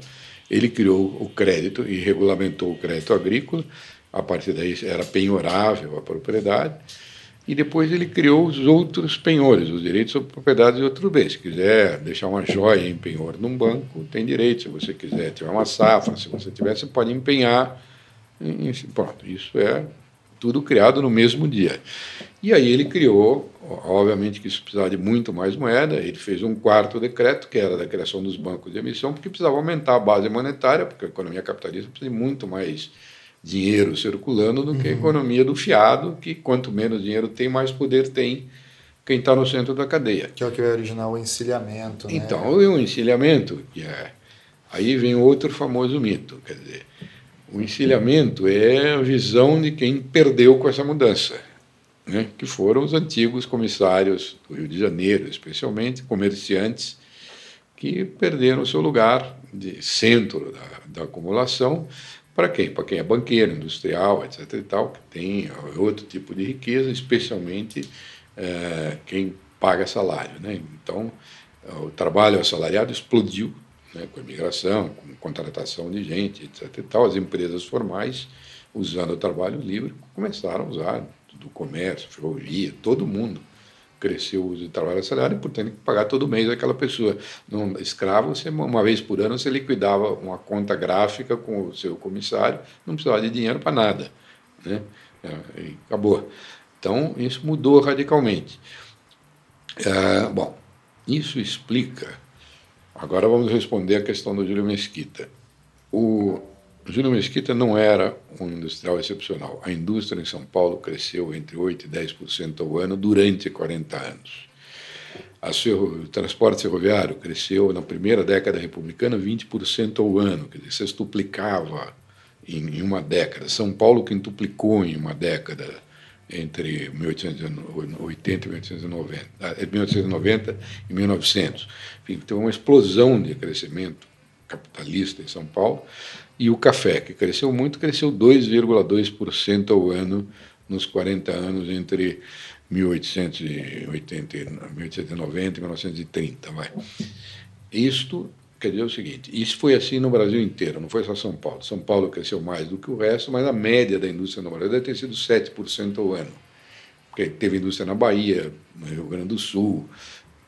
ele criou o crédito e regulamentou o crédito agrícola. A partir daí era penhorável a propriedade e depois ele criou os outros penhores, os direitos sobre propriedade de outros bens. Se quiser deixar uma joia em penhor num banco, tem direito. Se você quiser tiver uma safra, se você tiver, você pode empenhar. Em, pronto, isso é tudo criado no mesmo dia. E aí ele criou, obviamente que isso precisava de muito mais moeda, ele fez um quarto decreto, que era da criação dos bancos de emissão, porque precisava aumentar a base monetária, porque a economia capitalista precisa de muito mais dinheiro circulando do que a uhum. economia do fiado, que quanto menos dinheiro tem, mais poder tem quem está no centro da cadeia. Que é o que vai originar o encilhamento. Né? Então, o encilhamento, que é, aí vem outro famoso mito, quer dizer, o encilhamento é a visão de quem perdeu com essa mudança, né? que foram os antigos comissários do Rio de Janeiro, especialmente comerciantes, que perderam o seu lugar de centro da, da acumulação para quem? Para quem é banqueiro, industrial, etc. e tal, que tem outro tipo de riqueza, especialmente é, quem paga salário. Né? Então, o trabalho assalariado explodiu né, com a imigração, com contratação de gente, etc. E tal. As empresas formais, usando o trabalho livre, começaram a usar do comércio, ferrovia, todo mundo cresceu o uso de trabalho assalariado e, portanto, tem que pagar todo mês aquela pessoa. Num escravo, você, uma vez por ano, você liquidava uma conta gráfica com o seu comissário, não precisava de dinheiro para nada. Né? É, e acabou. Então, isso mudou radicalmente. É, bom, isso explica. Agora vamos responder a questão do Júlio Mesquita. O, Júlio Mesquita não era um industrial excepcional. A indústria em São Paulo cresceu entre 8% e 10% ao ano durante 40 anos. o transporte ferroviário cresceu na primeira década republicana 20% ao ano, quer dizer, sextuplicava em, em uma década. São Paulo quintuplicou em uma década entre 1880 e 1890, 1890 e 1900. Enfim, teve uma explosão de crescimento capitalista em São Paulo e o café, que cresceu muito, cresceu 2,2% ao ano nos 40 anos entre 1880, 1890 e 1930. Vai. Isto quer dizer o seguinte: isso foi assim no Brasil inteiro, não foi só São Paulo. São Paulo cresceu mais do que o resto, mas a média da indústria no Brasil deve ter sido 7% ao ano. Porque teve indústria na Bahia, no Rio Grande do Sul,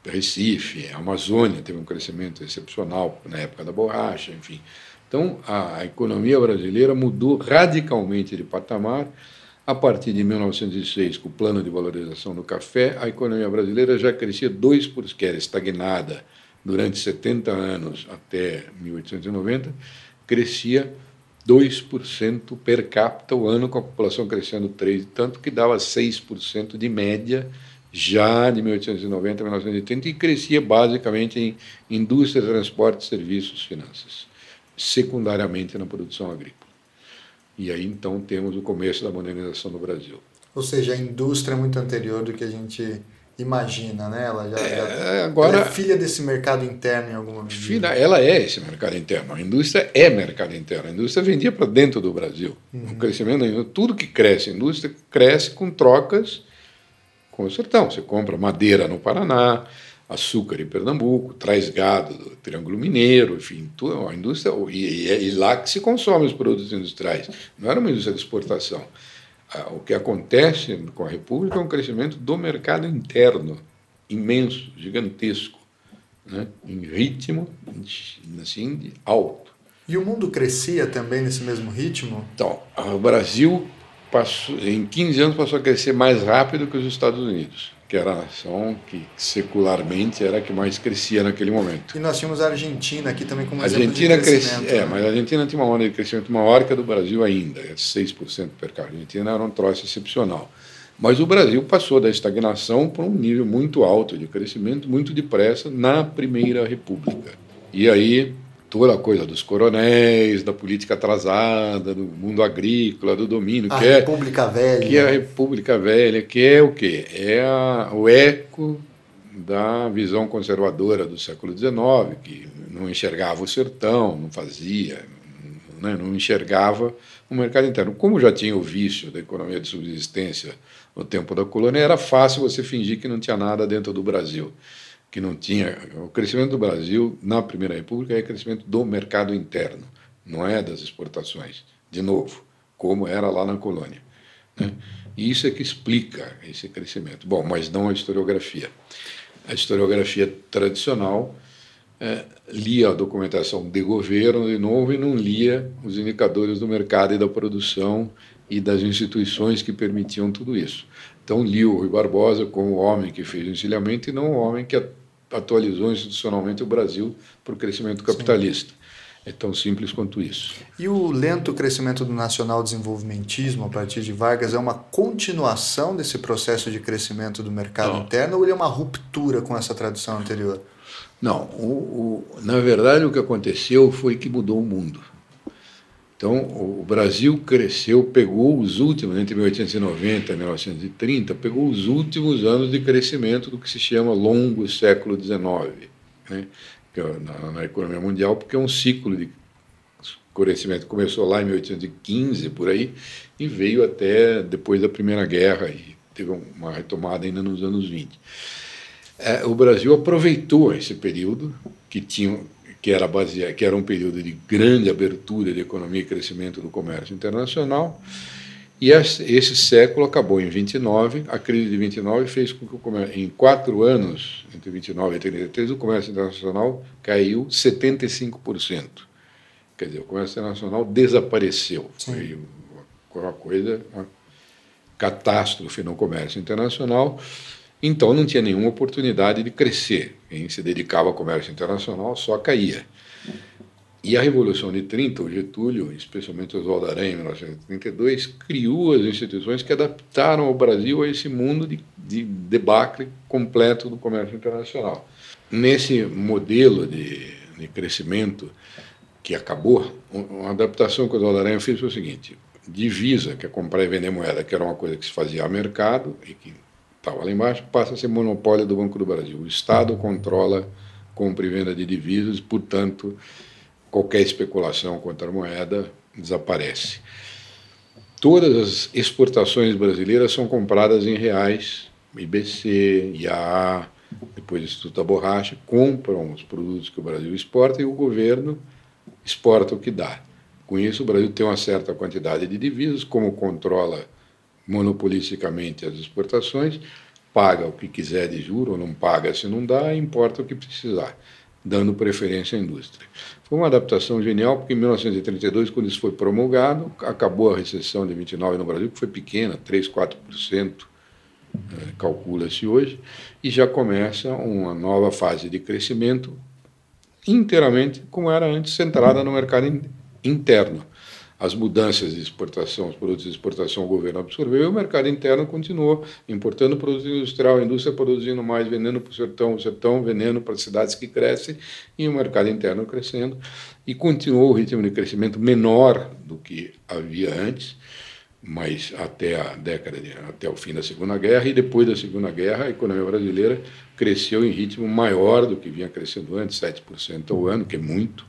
Recife, Amazônia teve um crescimento excepcional na época da borracha, enfim. Então, a, economia brasileira mudou radicalmente de patamar. A partir de 1906, com o plano de valorização do café, a economia brasileira já crescia 2%, que era estagnada durante 70 anos até 1890, crescia 2% per capita o ano, com a população crescendo 3%, tanto que dava 6% de média já de 1890 a 1980 e crescia basicamente em indústria, transporte, serviços, finanças, secundariamente na produção agrícola. E aí então temos o começo da modernização do Brasil. Ou seja, a indústria é muito anterior do que a gente imagina, né? Ela já, é, agora, ela é filha desse mercado interno em alguma medida. Filha, ela é esse mercado interno. A indústria é mercado interno. A indústria vendia para dentro do Brasil. Uhum. O crescimento, tudo que cresce, a indústria cresce com trocas com o sertão. Você compra madeira no Paraná, açúcar em Pernambuco, traz gado do Triângulo Mineiro, enfim, a indústria, e, e, e lá que se consome os produtos industriais. Não era uma indústria de exportação. O que acontece com a República é um crescimento do mercado interno imenso, gigantesco, né? em ritmo assim, alto. E o mundo crescia também nesse mesmo ritmo? Então, o Brasil passou, em 15 anos passou a crescer mais rápido que os Estados Unidos que era a nação que secularmente era a que mais crescia naquele momento. E nós tínhamos a Argentina aqui também como Argentina exemplo de crescimento. Cresce, é, né? mas a Argentina tinha uma onda de crescimento maior que a do Brasil ainda, 6% é per capita. A Argentina era um troço excepcional. Mas o Brasil passou da estagnação para um nível muito alto de crescimento, muito depressa, na Primeira República. E aí toda a coisa dos coronéis, da política atrasada, do mundo agrícola, do domínio, a que República é Velha. que é a República Velha, que é o quê? É a, o eco da visão conservadora do século XIX, que não enxergava o sertão, não fazia, né, não enxergava o mercado interno. Como já tinha o vício da economia de subsistência no tempo da colônia, era fácil você fingir que não tinha nada dentro do Brasil que não tinha. O crescimento do Brasil na Primeira República é crescimento do mercado interno, não é das exportações. De novo, como era lá na colônia. Né? E isso é que explica esse crescimento. Bom, mas não a historiografia. A historiografia tradicional é, lia a documentação de governo de novo e não lia os indicadores do mercado e da produção e das instituições que permitiam tudo isso. Então, lia o Rui Barbosa como o homem que fez o encilhamento e não o homem que atualizou institucionalmente o Brasil para o crescimento capitalista. Sim. É tão simples quanto isso. E o lento crescimento do nacional desenvolvimentismo a partir de Vargas é uma continuação desse processo de crescimento do mercado Não. interno ou ele é uma ruptura com essa tradição anterior? Não, o, o, na verdade o que aconteceu foi que mudou o mundo. Então, o Brasil cresceu, pegou os últimos, entre 1890 e 1930, pegou os últimos anos de crescimento do que se chama longo século XIX, né? É na, na economia mundial, porque é um ciclo de crescimento começou lá em 1815, por aí, e veio até depois da Primeira Guerra, e teve uma retomada ainda nos anos 20. É, o Brasil aproveitou esse período que tinha que era, baseado, que era um período de grande abertura de economia e crescimento do comércio internacional. E esse século acabou em 29, a crise de 29 fez com que o comércio, em quatro anos, entre 29 e 33, o comércio internacional caiu 75%. Quer dizer, o comércio internacional desapareceu. Sim. Foi uma coisa, uma catástrofe no comércio internacional. Então não tinha nenhuma oportunidade de crescer. Quem se dedicava ao comércio internacional só caía. E a Revolução de 30, o Getúlio, especialmente Oswaldo Aranha, em 1932, criou as instituições que adaptaram o Brasil a esse mundo de, de debacle completo do comércio internacional. Nesse modelo de, de crescimento que acabou, uma adaptação que o Oswaldo Aranha fez foi o seguinte: divisa, que é comprar e vender moeda, que era uma coisa que se fazia a mercado e que estava lá embaixo, passa a ser monopólio do Banco do Brasil. O Estado controla compra e venda de divisas, portanto, qualquer especulação contra a moeda desaparece. Todas as exportações brasileiras são compradas em reais, IBC, IAA, depois Instituto da Borracha, compram os produtos que o Brasil exporta e o governo exporta o que dá. Com isso, o Brasil tem uma certa quantidade de divisas, como controla monopolisticamente as exportações, paga o que quiser de juro ou não paga se não dá, importa o que precisar, dando preferência à indústria. Foi uma adaptação genial, porque em 1932, quando isso foi promulgado, acabou a recessão de 29 no Brasil, que foi pequena, 3, 4%, é, calcula-se hoje, e já começa uma nova fase de crescimento inteiramente como era antes, centrada no mercado interno as mudanças de exportação, os produtos de exportação o governo absorveu e o mercado interno continuou importando produto industrial, a indústria produzindo mais, vendendo para o sertão, o sertão vendendo para as cidades que crescem e o mercado interno crescendo. E continuou o ritmo de crescimento menor do que havia antes, mas até a década de, até o fim da Segunda Guerra e depois da Segunda Guerra a economia brasileira cresceu em ritmo maior do que vinha crescendo antes, 7% ao ano, que é muito,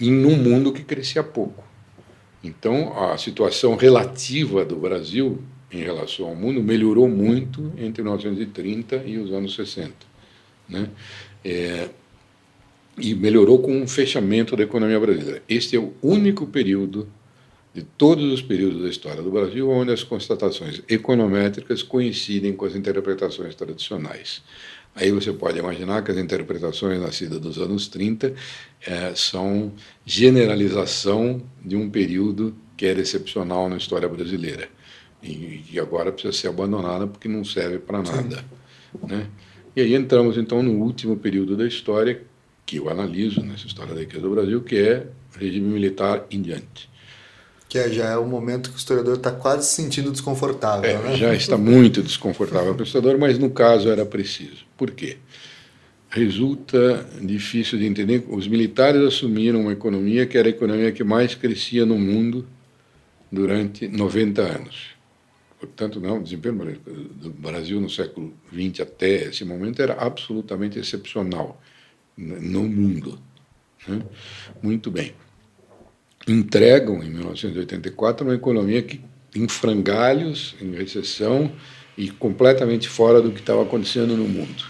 em um mundo que crescia pouco. Então, a situação relativa do Brasil em relação ao mundo melhorou muito entre 1930 e os anos 60. Né? É, e melhorou com um fechamento da economia brasileira. Este é o único período de todos os períodos da história do Brasil onde as constatações econométricas coincidem com as interpretações tradicionais. Aí você pode imaginar que as interpretações nascidas dos anos 30 é, são generalização de um período que era excepcional na história brasileira e, e agora precisa ser abandonada porque não serve para nada. Né? E aí entramos então no último período da história que eu analiso nessa história da riqueza do Brasil, que é regime militar em diante que é, já é o momento que o historiador está quase se sentindo desconfortável. É, né? Já está muito desconfortável para o historiador, mas no caso era preciso. Por quê? Resulta difícil de entender. Os militares assumiram uma economia que era a economia que mais crescia no mundo durante 90 anos. Portanto, não, o desempenho do Brasil no século XX até esse momento era absolutamente excepcional no mundo. Né? Muito bem entregam, em 1984, uma economia que, em frangalhos, em recessão e completamente fora do que estava acontecendo no mundo.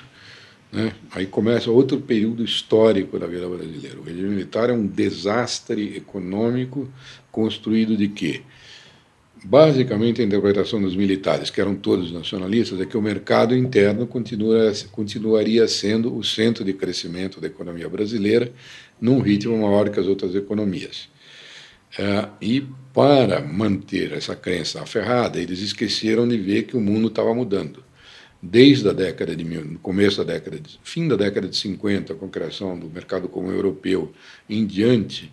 Né? Aí começa outro período histórico da vida brasileira. O regime militar é um desastre econômico construído de quê? Basicamente, a interpretação dos militares, que eram todos nacionalistas, é que o mercado interno continua, continuaria sendo o centro de crescimento da economia brasileira, num ritmo maior que as outras economias. É, e para manter essa crença aferrada, eles esqueceram de ver que o mundo estava mudando. Desde a década de no começo da década de, fim da década de 50, com a criação do mercado comum europeu em diante,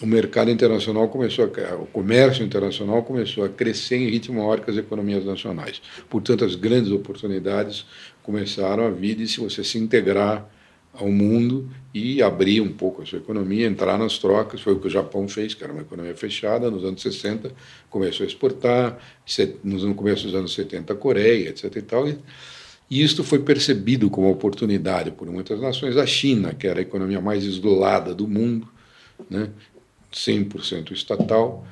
o mercado internacional começou a, o comércio internacional começou a crescer em ritmo maior que as economias nacionais. Portanto, as grandes oportunidades começaram a vir de se você se integrar ao mundo e abrir um pouco a sua economia, entrar nas trocas. Foi o que o Japão fez, que era uma economia fechada. Nos anos 60 começou a exportar, no começo dos anos 70 a Coreia, etc. E, tal, e isto foi percebido como oportunidade por muitas nações. A China, que era a economia mais isolada do mundo, né, 100% estatal,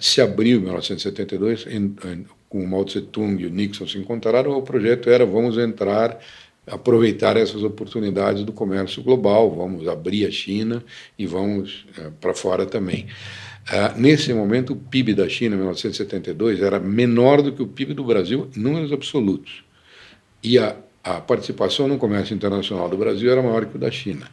se abriu em 1972, em, em, com Mao Tse Tung e o Nixon se encontraram, o projeto era vamos entrar aproveitar essas oportunidades do comércio global, vamos abrir a China e vamos é, para fora também. Uh, nesse momento, o PIB da China, em 1972, era menor do que o PIB do Brasil em números absolutos. E a, a participação no comércio internacional do Brasil era maior que o da China.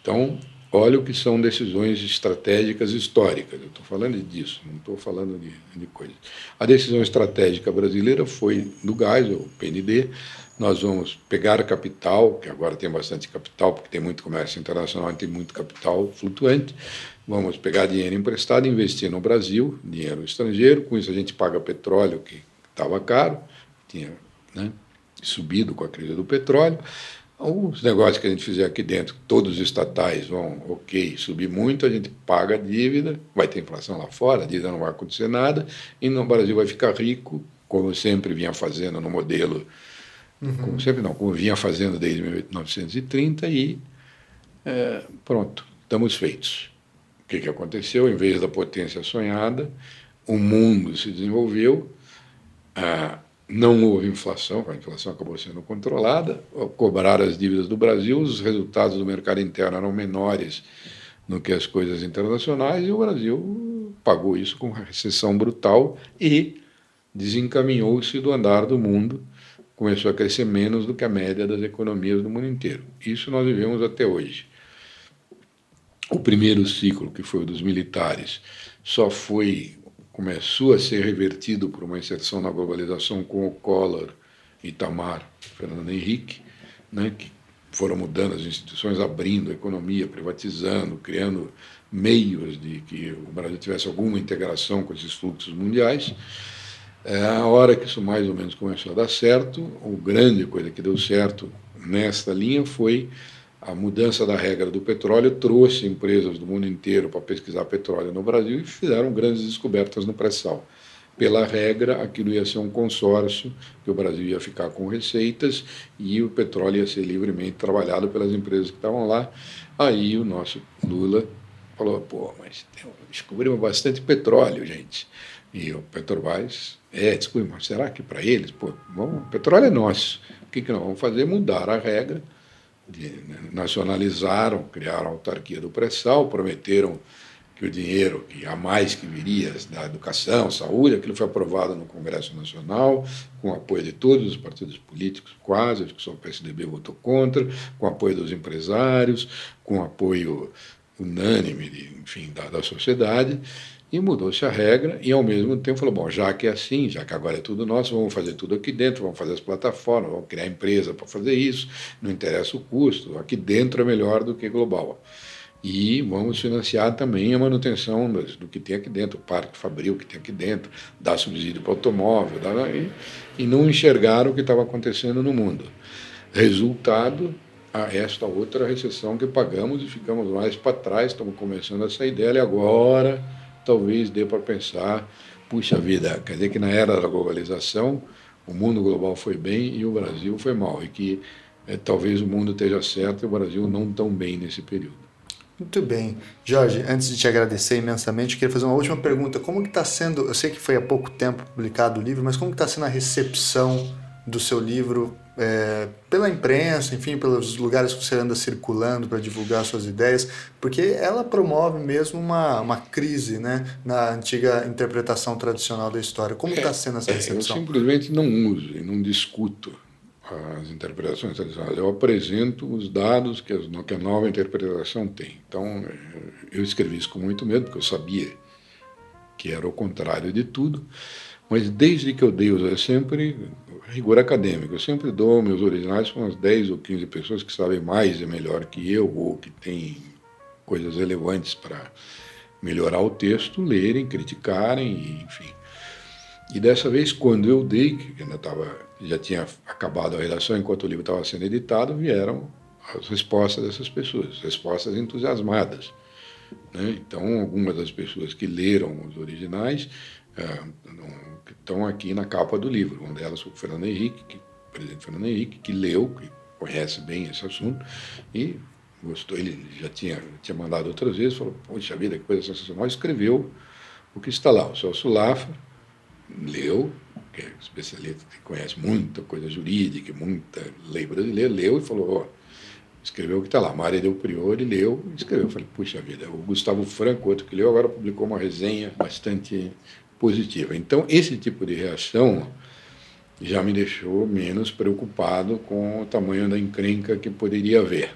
Então, olha o que são decisões estratégicas históricas. Eu estou falando disso, não estou falando de, de coisas. A decisão estratégica brasileira foi do gás, o PND, nós vamos pegar capital, que agora tem bastante capital, porque tem muito comércio internacional e tem muito capital flutuante. Vamos pegar dinheiro emprestado, investir no Brasil, dinheiro estrangeiro. Com isso, a gente paga petróleo, que estava caro, tinha né, subido com a crise do petróleo. Os negócios que a gente fizer aqui dentro, todos os estatais vão, ok, subir muito, a gente paga a dívida, vai ter inflação lá fora, a dívida não vai acontecer nada, e no Brasil vai ficar rico, como sempre vinha fazendo no modelo uhum. como sempre não, como vinha fazendo desde 1930 e é, pronto, estamos feitos. O que, que aconteceu? Em vez da potência sonhada, o mundo se desenvolveu, ah, não houve inflação, a inflação acabou sendo controlada, cobrar as dívidas do Brasil, os resultados do mercado interno eram menores do que as coisas internacionais e o Brasil pagou isso com uma recessão brutal e desencaminhou-se do andar do mundo começou a crescer menos do que a média das economias do mundo inteiro. Isso nós vivemos até hoje. O primeiro ciclo, que foi o dos militares, só foi começou a ser revertido por uma inserção na globalização com o Collor, Itamar, Fernando Henrique, né, que foram mudando as instituições, abrindo a economia, privatizando, criando meios de que o Brasil tivesse alguma integração com esses fluxos mundiais. É, a hora que isso mais ou menos começou a dar certo, a grande coisa que deu certo nesta linha foi a mudança da regra do petróleo trouxe empresas do mundo inteiro para pesquisar petróleo no Brasil e fizeram grandes descobertas no pré-sal. Pela regra, aquilo ia ser um consórcio, que o Brasil ia ficar com receitas e o petróleo ia ser livremente trabalhado pelas empresas que estavam lá. Aí o nosso Lula falou: pô, mas descobrimos bastante petróleo, gente. E o Petrobras, é, desculpe, mas será que para eles? Pô, bom, o petróleo é nosso. O que, que nós vamos fazer? Mudar a regra de, né, nacionalizaram, criaram a autarquia do pré-sal, prometeram que o dinheiro, que a mais que viria da educação, saúde, aquilo foi aprovado no Congresso Nacional, com apoio de todos os partidos políticos, quase, acho que só o PSDB votou contra, com apoio dos empresários, com apoio unânime, de, enfim, da, da sociedade, e mudou-se a regra e, ao mesmo tempo, falou: bom, já que é assim, já que agora é tudo nosso, vamos fazer tudo aqui dentro, vamos fazer as plataformas, vamos criar empresa para fazer isso, não interessa o custo, aqui dentro é melhor do que global. E vamos financiar também a manutenção do que tem aqui dentro, o parque fabril que tem aqui dentro, dar subsídio para o automóvel, dar, e, e não enxergar o que estava acontecendo no mundo. Resultado, a esta outra recessão que pagamos e ficamos mais para trás, estamos começando a sair dela e agora talvez dê para pensar, puxa vida, quer dizer que na era da globalização o mundo global foi bem e o Brasil foi mal, e que é, talvez o mundo esteja certo e o Brasil não tão bem nesse período. Muito bem. Jorge, antes de te agradecer imensamente, eu queria fazer uma última pergunta. Como que está sendo, eu sei que foi há pouco tempo publicado o livro, mas como está sendo a recepção do seu livro é, pela imprensa, enfim, pelos lugares que você anda circulando para divulgar suas ideias, porque ela promove mesmo uma, uma crise né, na antiga interpretação tradicional da história. Como está é, sendo essa recepção? Eu simplesmente não uso e não discuto as interpretações tradicionais. Eu apresento os dados que, que a nova interpretação tem. Então, eu escrevi isso com muito medo, porque eu sabia que era o contrário de tudo. Mas desde que eu dei os sempre rigor acadêmico, eu sempre dou meus originais para umas 10 ou 15 pessoas que sabem mais e melhor que eu ou que têm coisas relevantes para melhorar o texto, lerem, criticarem, enfim. E dessa vez, quando eu dei, que ainda tava, já tinha acabado a redação enquanto o livro estava sendo editado, vieram as respostas dessas pessoas, respostas entusiasmadas. Né? Então, algumas das pessoas que leram os originais é, que estão aqui na capa do livro. Uma delas foi o Fernando Henrique, que, o presidente Fernando Henrique, que leu, que conhece bem esse assunto e gostou. Ele já tinha, tinha mandado outras vezes, falou: Poxa vida, que coisa sensacional. Escreveu o que está lá. O Celso Lafra leu, que é especialista, que conhece muita coisa jurídica, muita lei brasileira, leu e falou: Ó. Escreveu o que está lá. Maria Del Priori leu e escreveu. Eu falei, puxa vida, o Gustavo Franco, outro que leu, agora publicou uma resenha bastante positiva. Então, esse tipo de reação já me deixou menos preocupado com o tamanho da encrenca que poderia haver.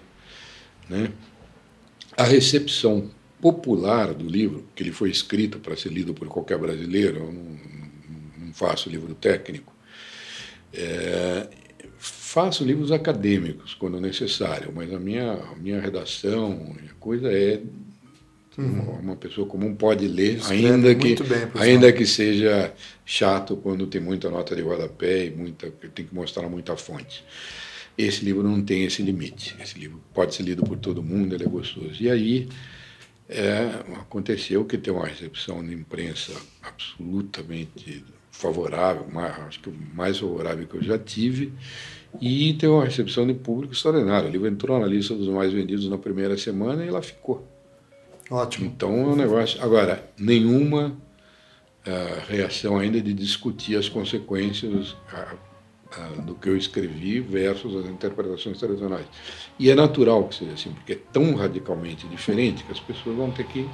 Né? A recepção popular do livro, que ele foi escrito para ser lido por qualquer brasileiro, eu não, não faço livro técnico, é, faço livros acadêmicos quando necessário, mas a minha, a minha redação, a coisa é Uhum. Uma pessoa comum pode ler, ainda que, bem, ainda que seja chato quando tem muita nota de rodapé e muita, tem que mostrar muita fonte. Esse livro não tem esse limite. Esse livro pode ser lido por todo mundo, ele é gostoso. E aí é, aconteceu que tem uma recepção de imprensa absolutamente favorável, mais, acho que o mais favorável que eu já tive, e tem uma recepção de público extraordinária. O livro entrou na lista dos mais vendidos na primeira semana e ela ficou. Ótimo. Então é um negócio. Agora, nenhuma uh, reação ainda de discutir as consequências uh, uh, do que eu escrevi versus as interpretações tradicionais. E é natural que seja assim, porque é tão radicalmente diferente que as pessoas vão ter que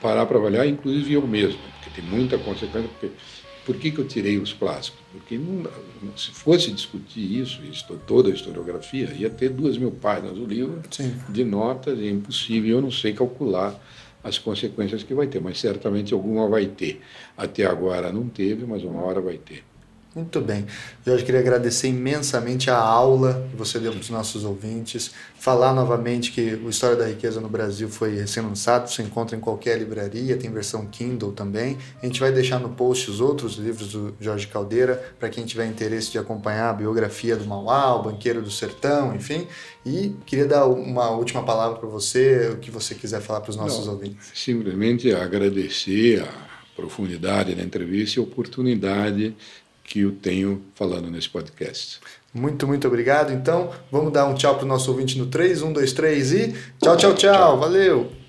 parar para avaliar, inclusive eu mesmo, porque tem muita consequência, porque Por que, que eu tirei os plásticos? Porque não, se fosse discutir isso, toda a historiografia, ia ter duas mil páginas do livro Sim. de notas, é impossível, eu não sei calcular as consequências que vai ter, mas certamente alguma vai ter. Até agora não teve, mas uma hora vai ter. Muito bem. Jorge, queria agradecer imensamente a aula que você deu para os nossos ouvintes. Falar novamente que o História da Riqueza no Brasil foi recém-lançado, você encontra em qualquer livraria, tem versão Kindle também. A gente vai deixar no post os outros livros do Jorge Caldeira, para quem tiver interesse de acompanhar a biografia do Mauá, o Banqueiro do Sertão, enfim. E queria dar uma última palavra para você, o que você quiser falar para os nossos Não, ouvintes. Simplesmente agradecer a profundidade da entrevista e a oportunidade que eu tenho falando nesse podcast. Muito, muito obrigado. Então, vamos dar um tchau para o nosso ouvinte no 3, 1, 2, 3 e tchau, tchau, tchau. tchau. Valeu!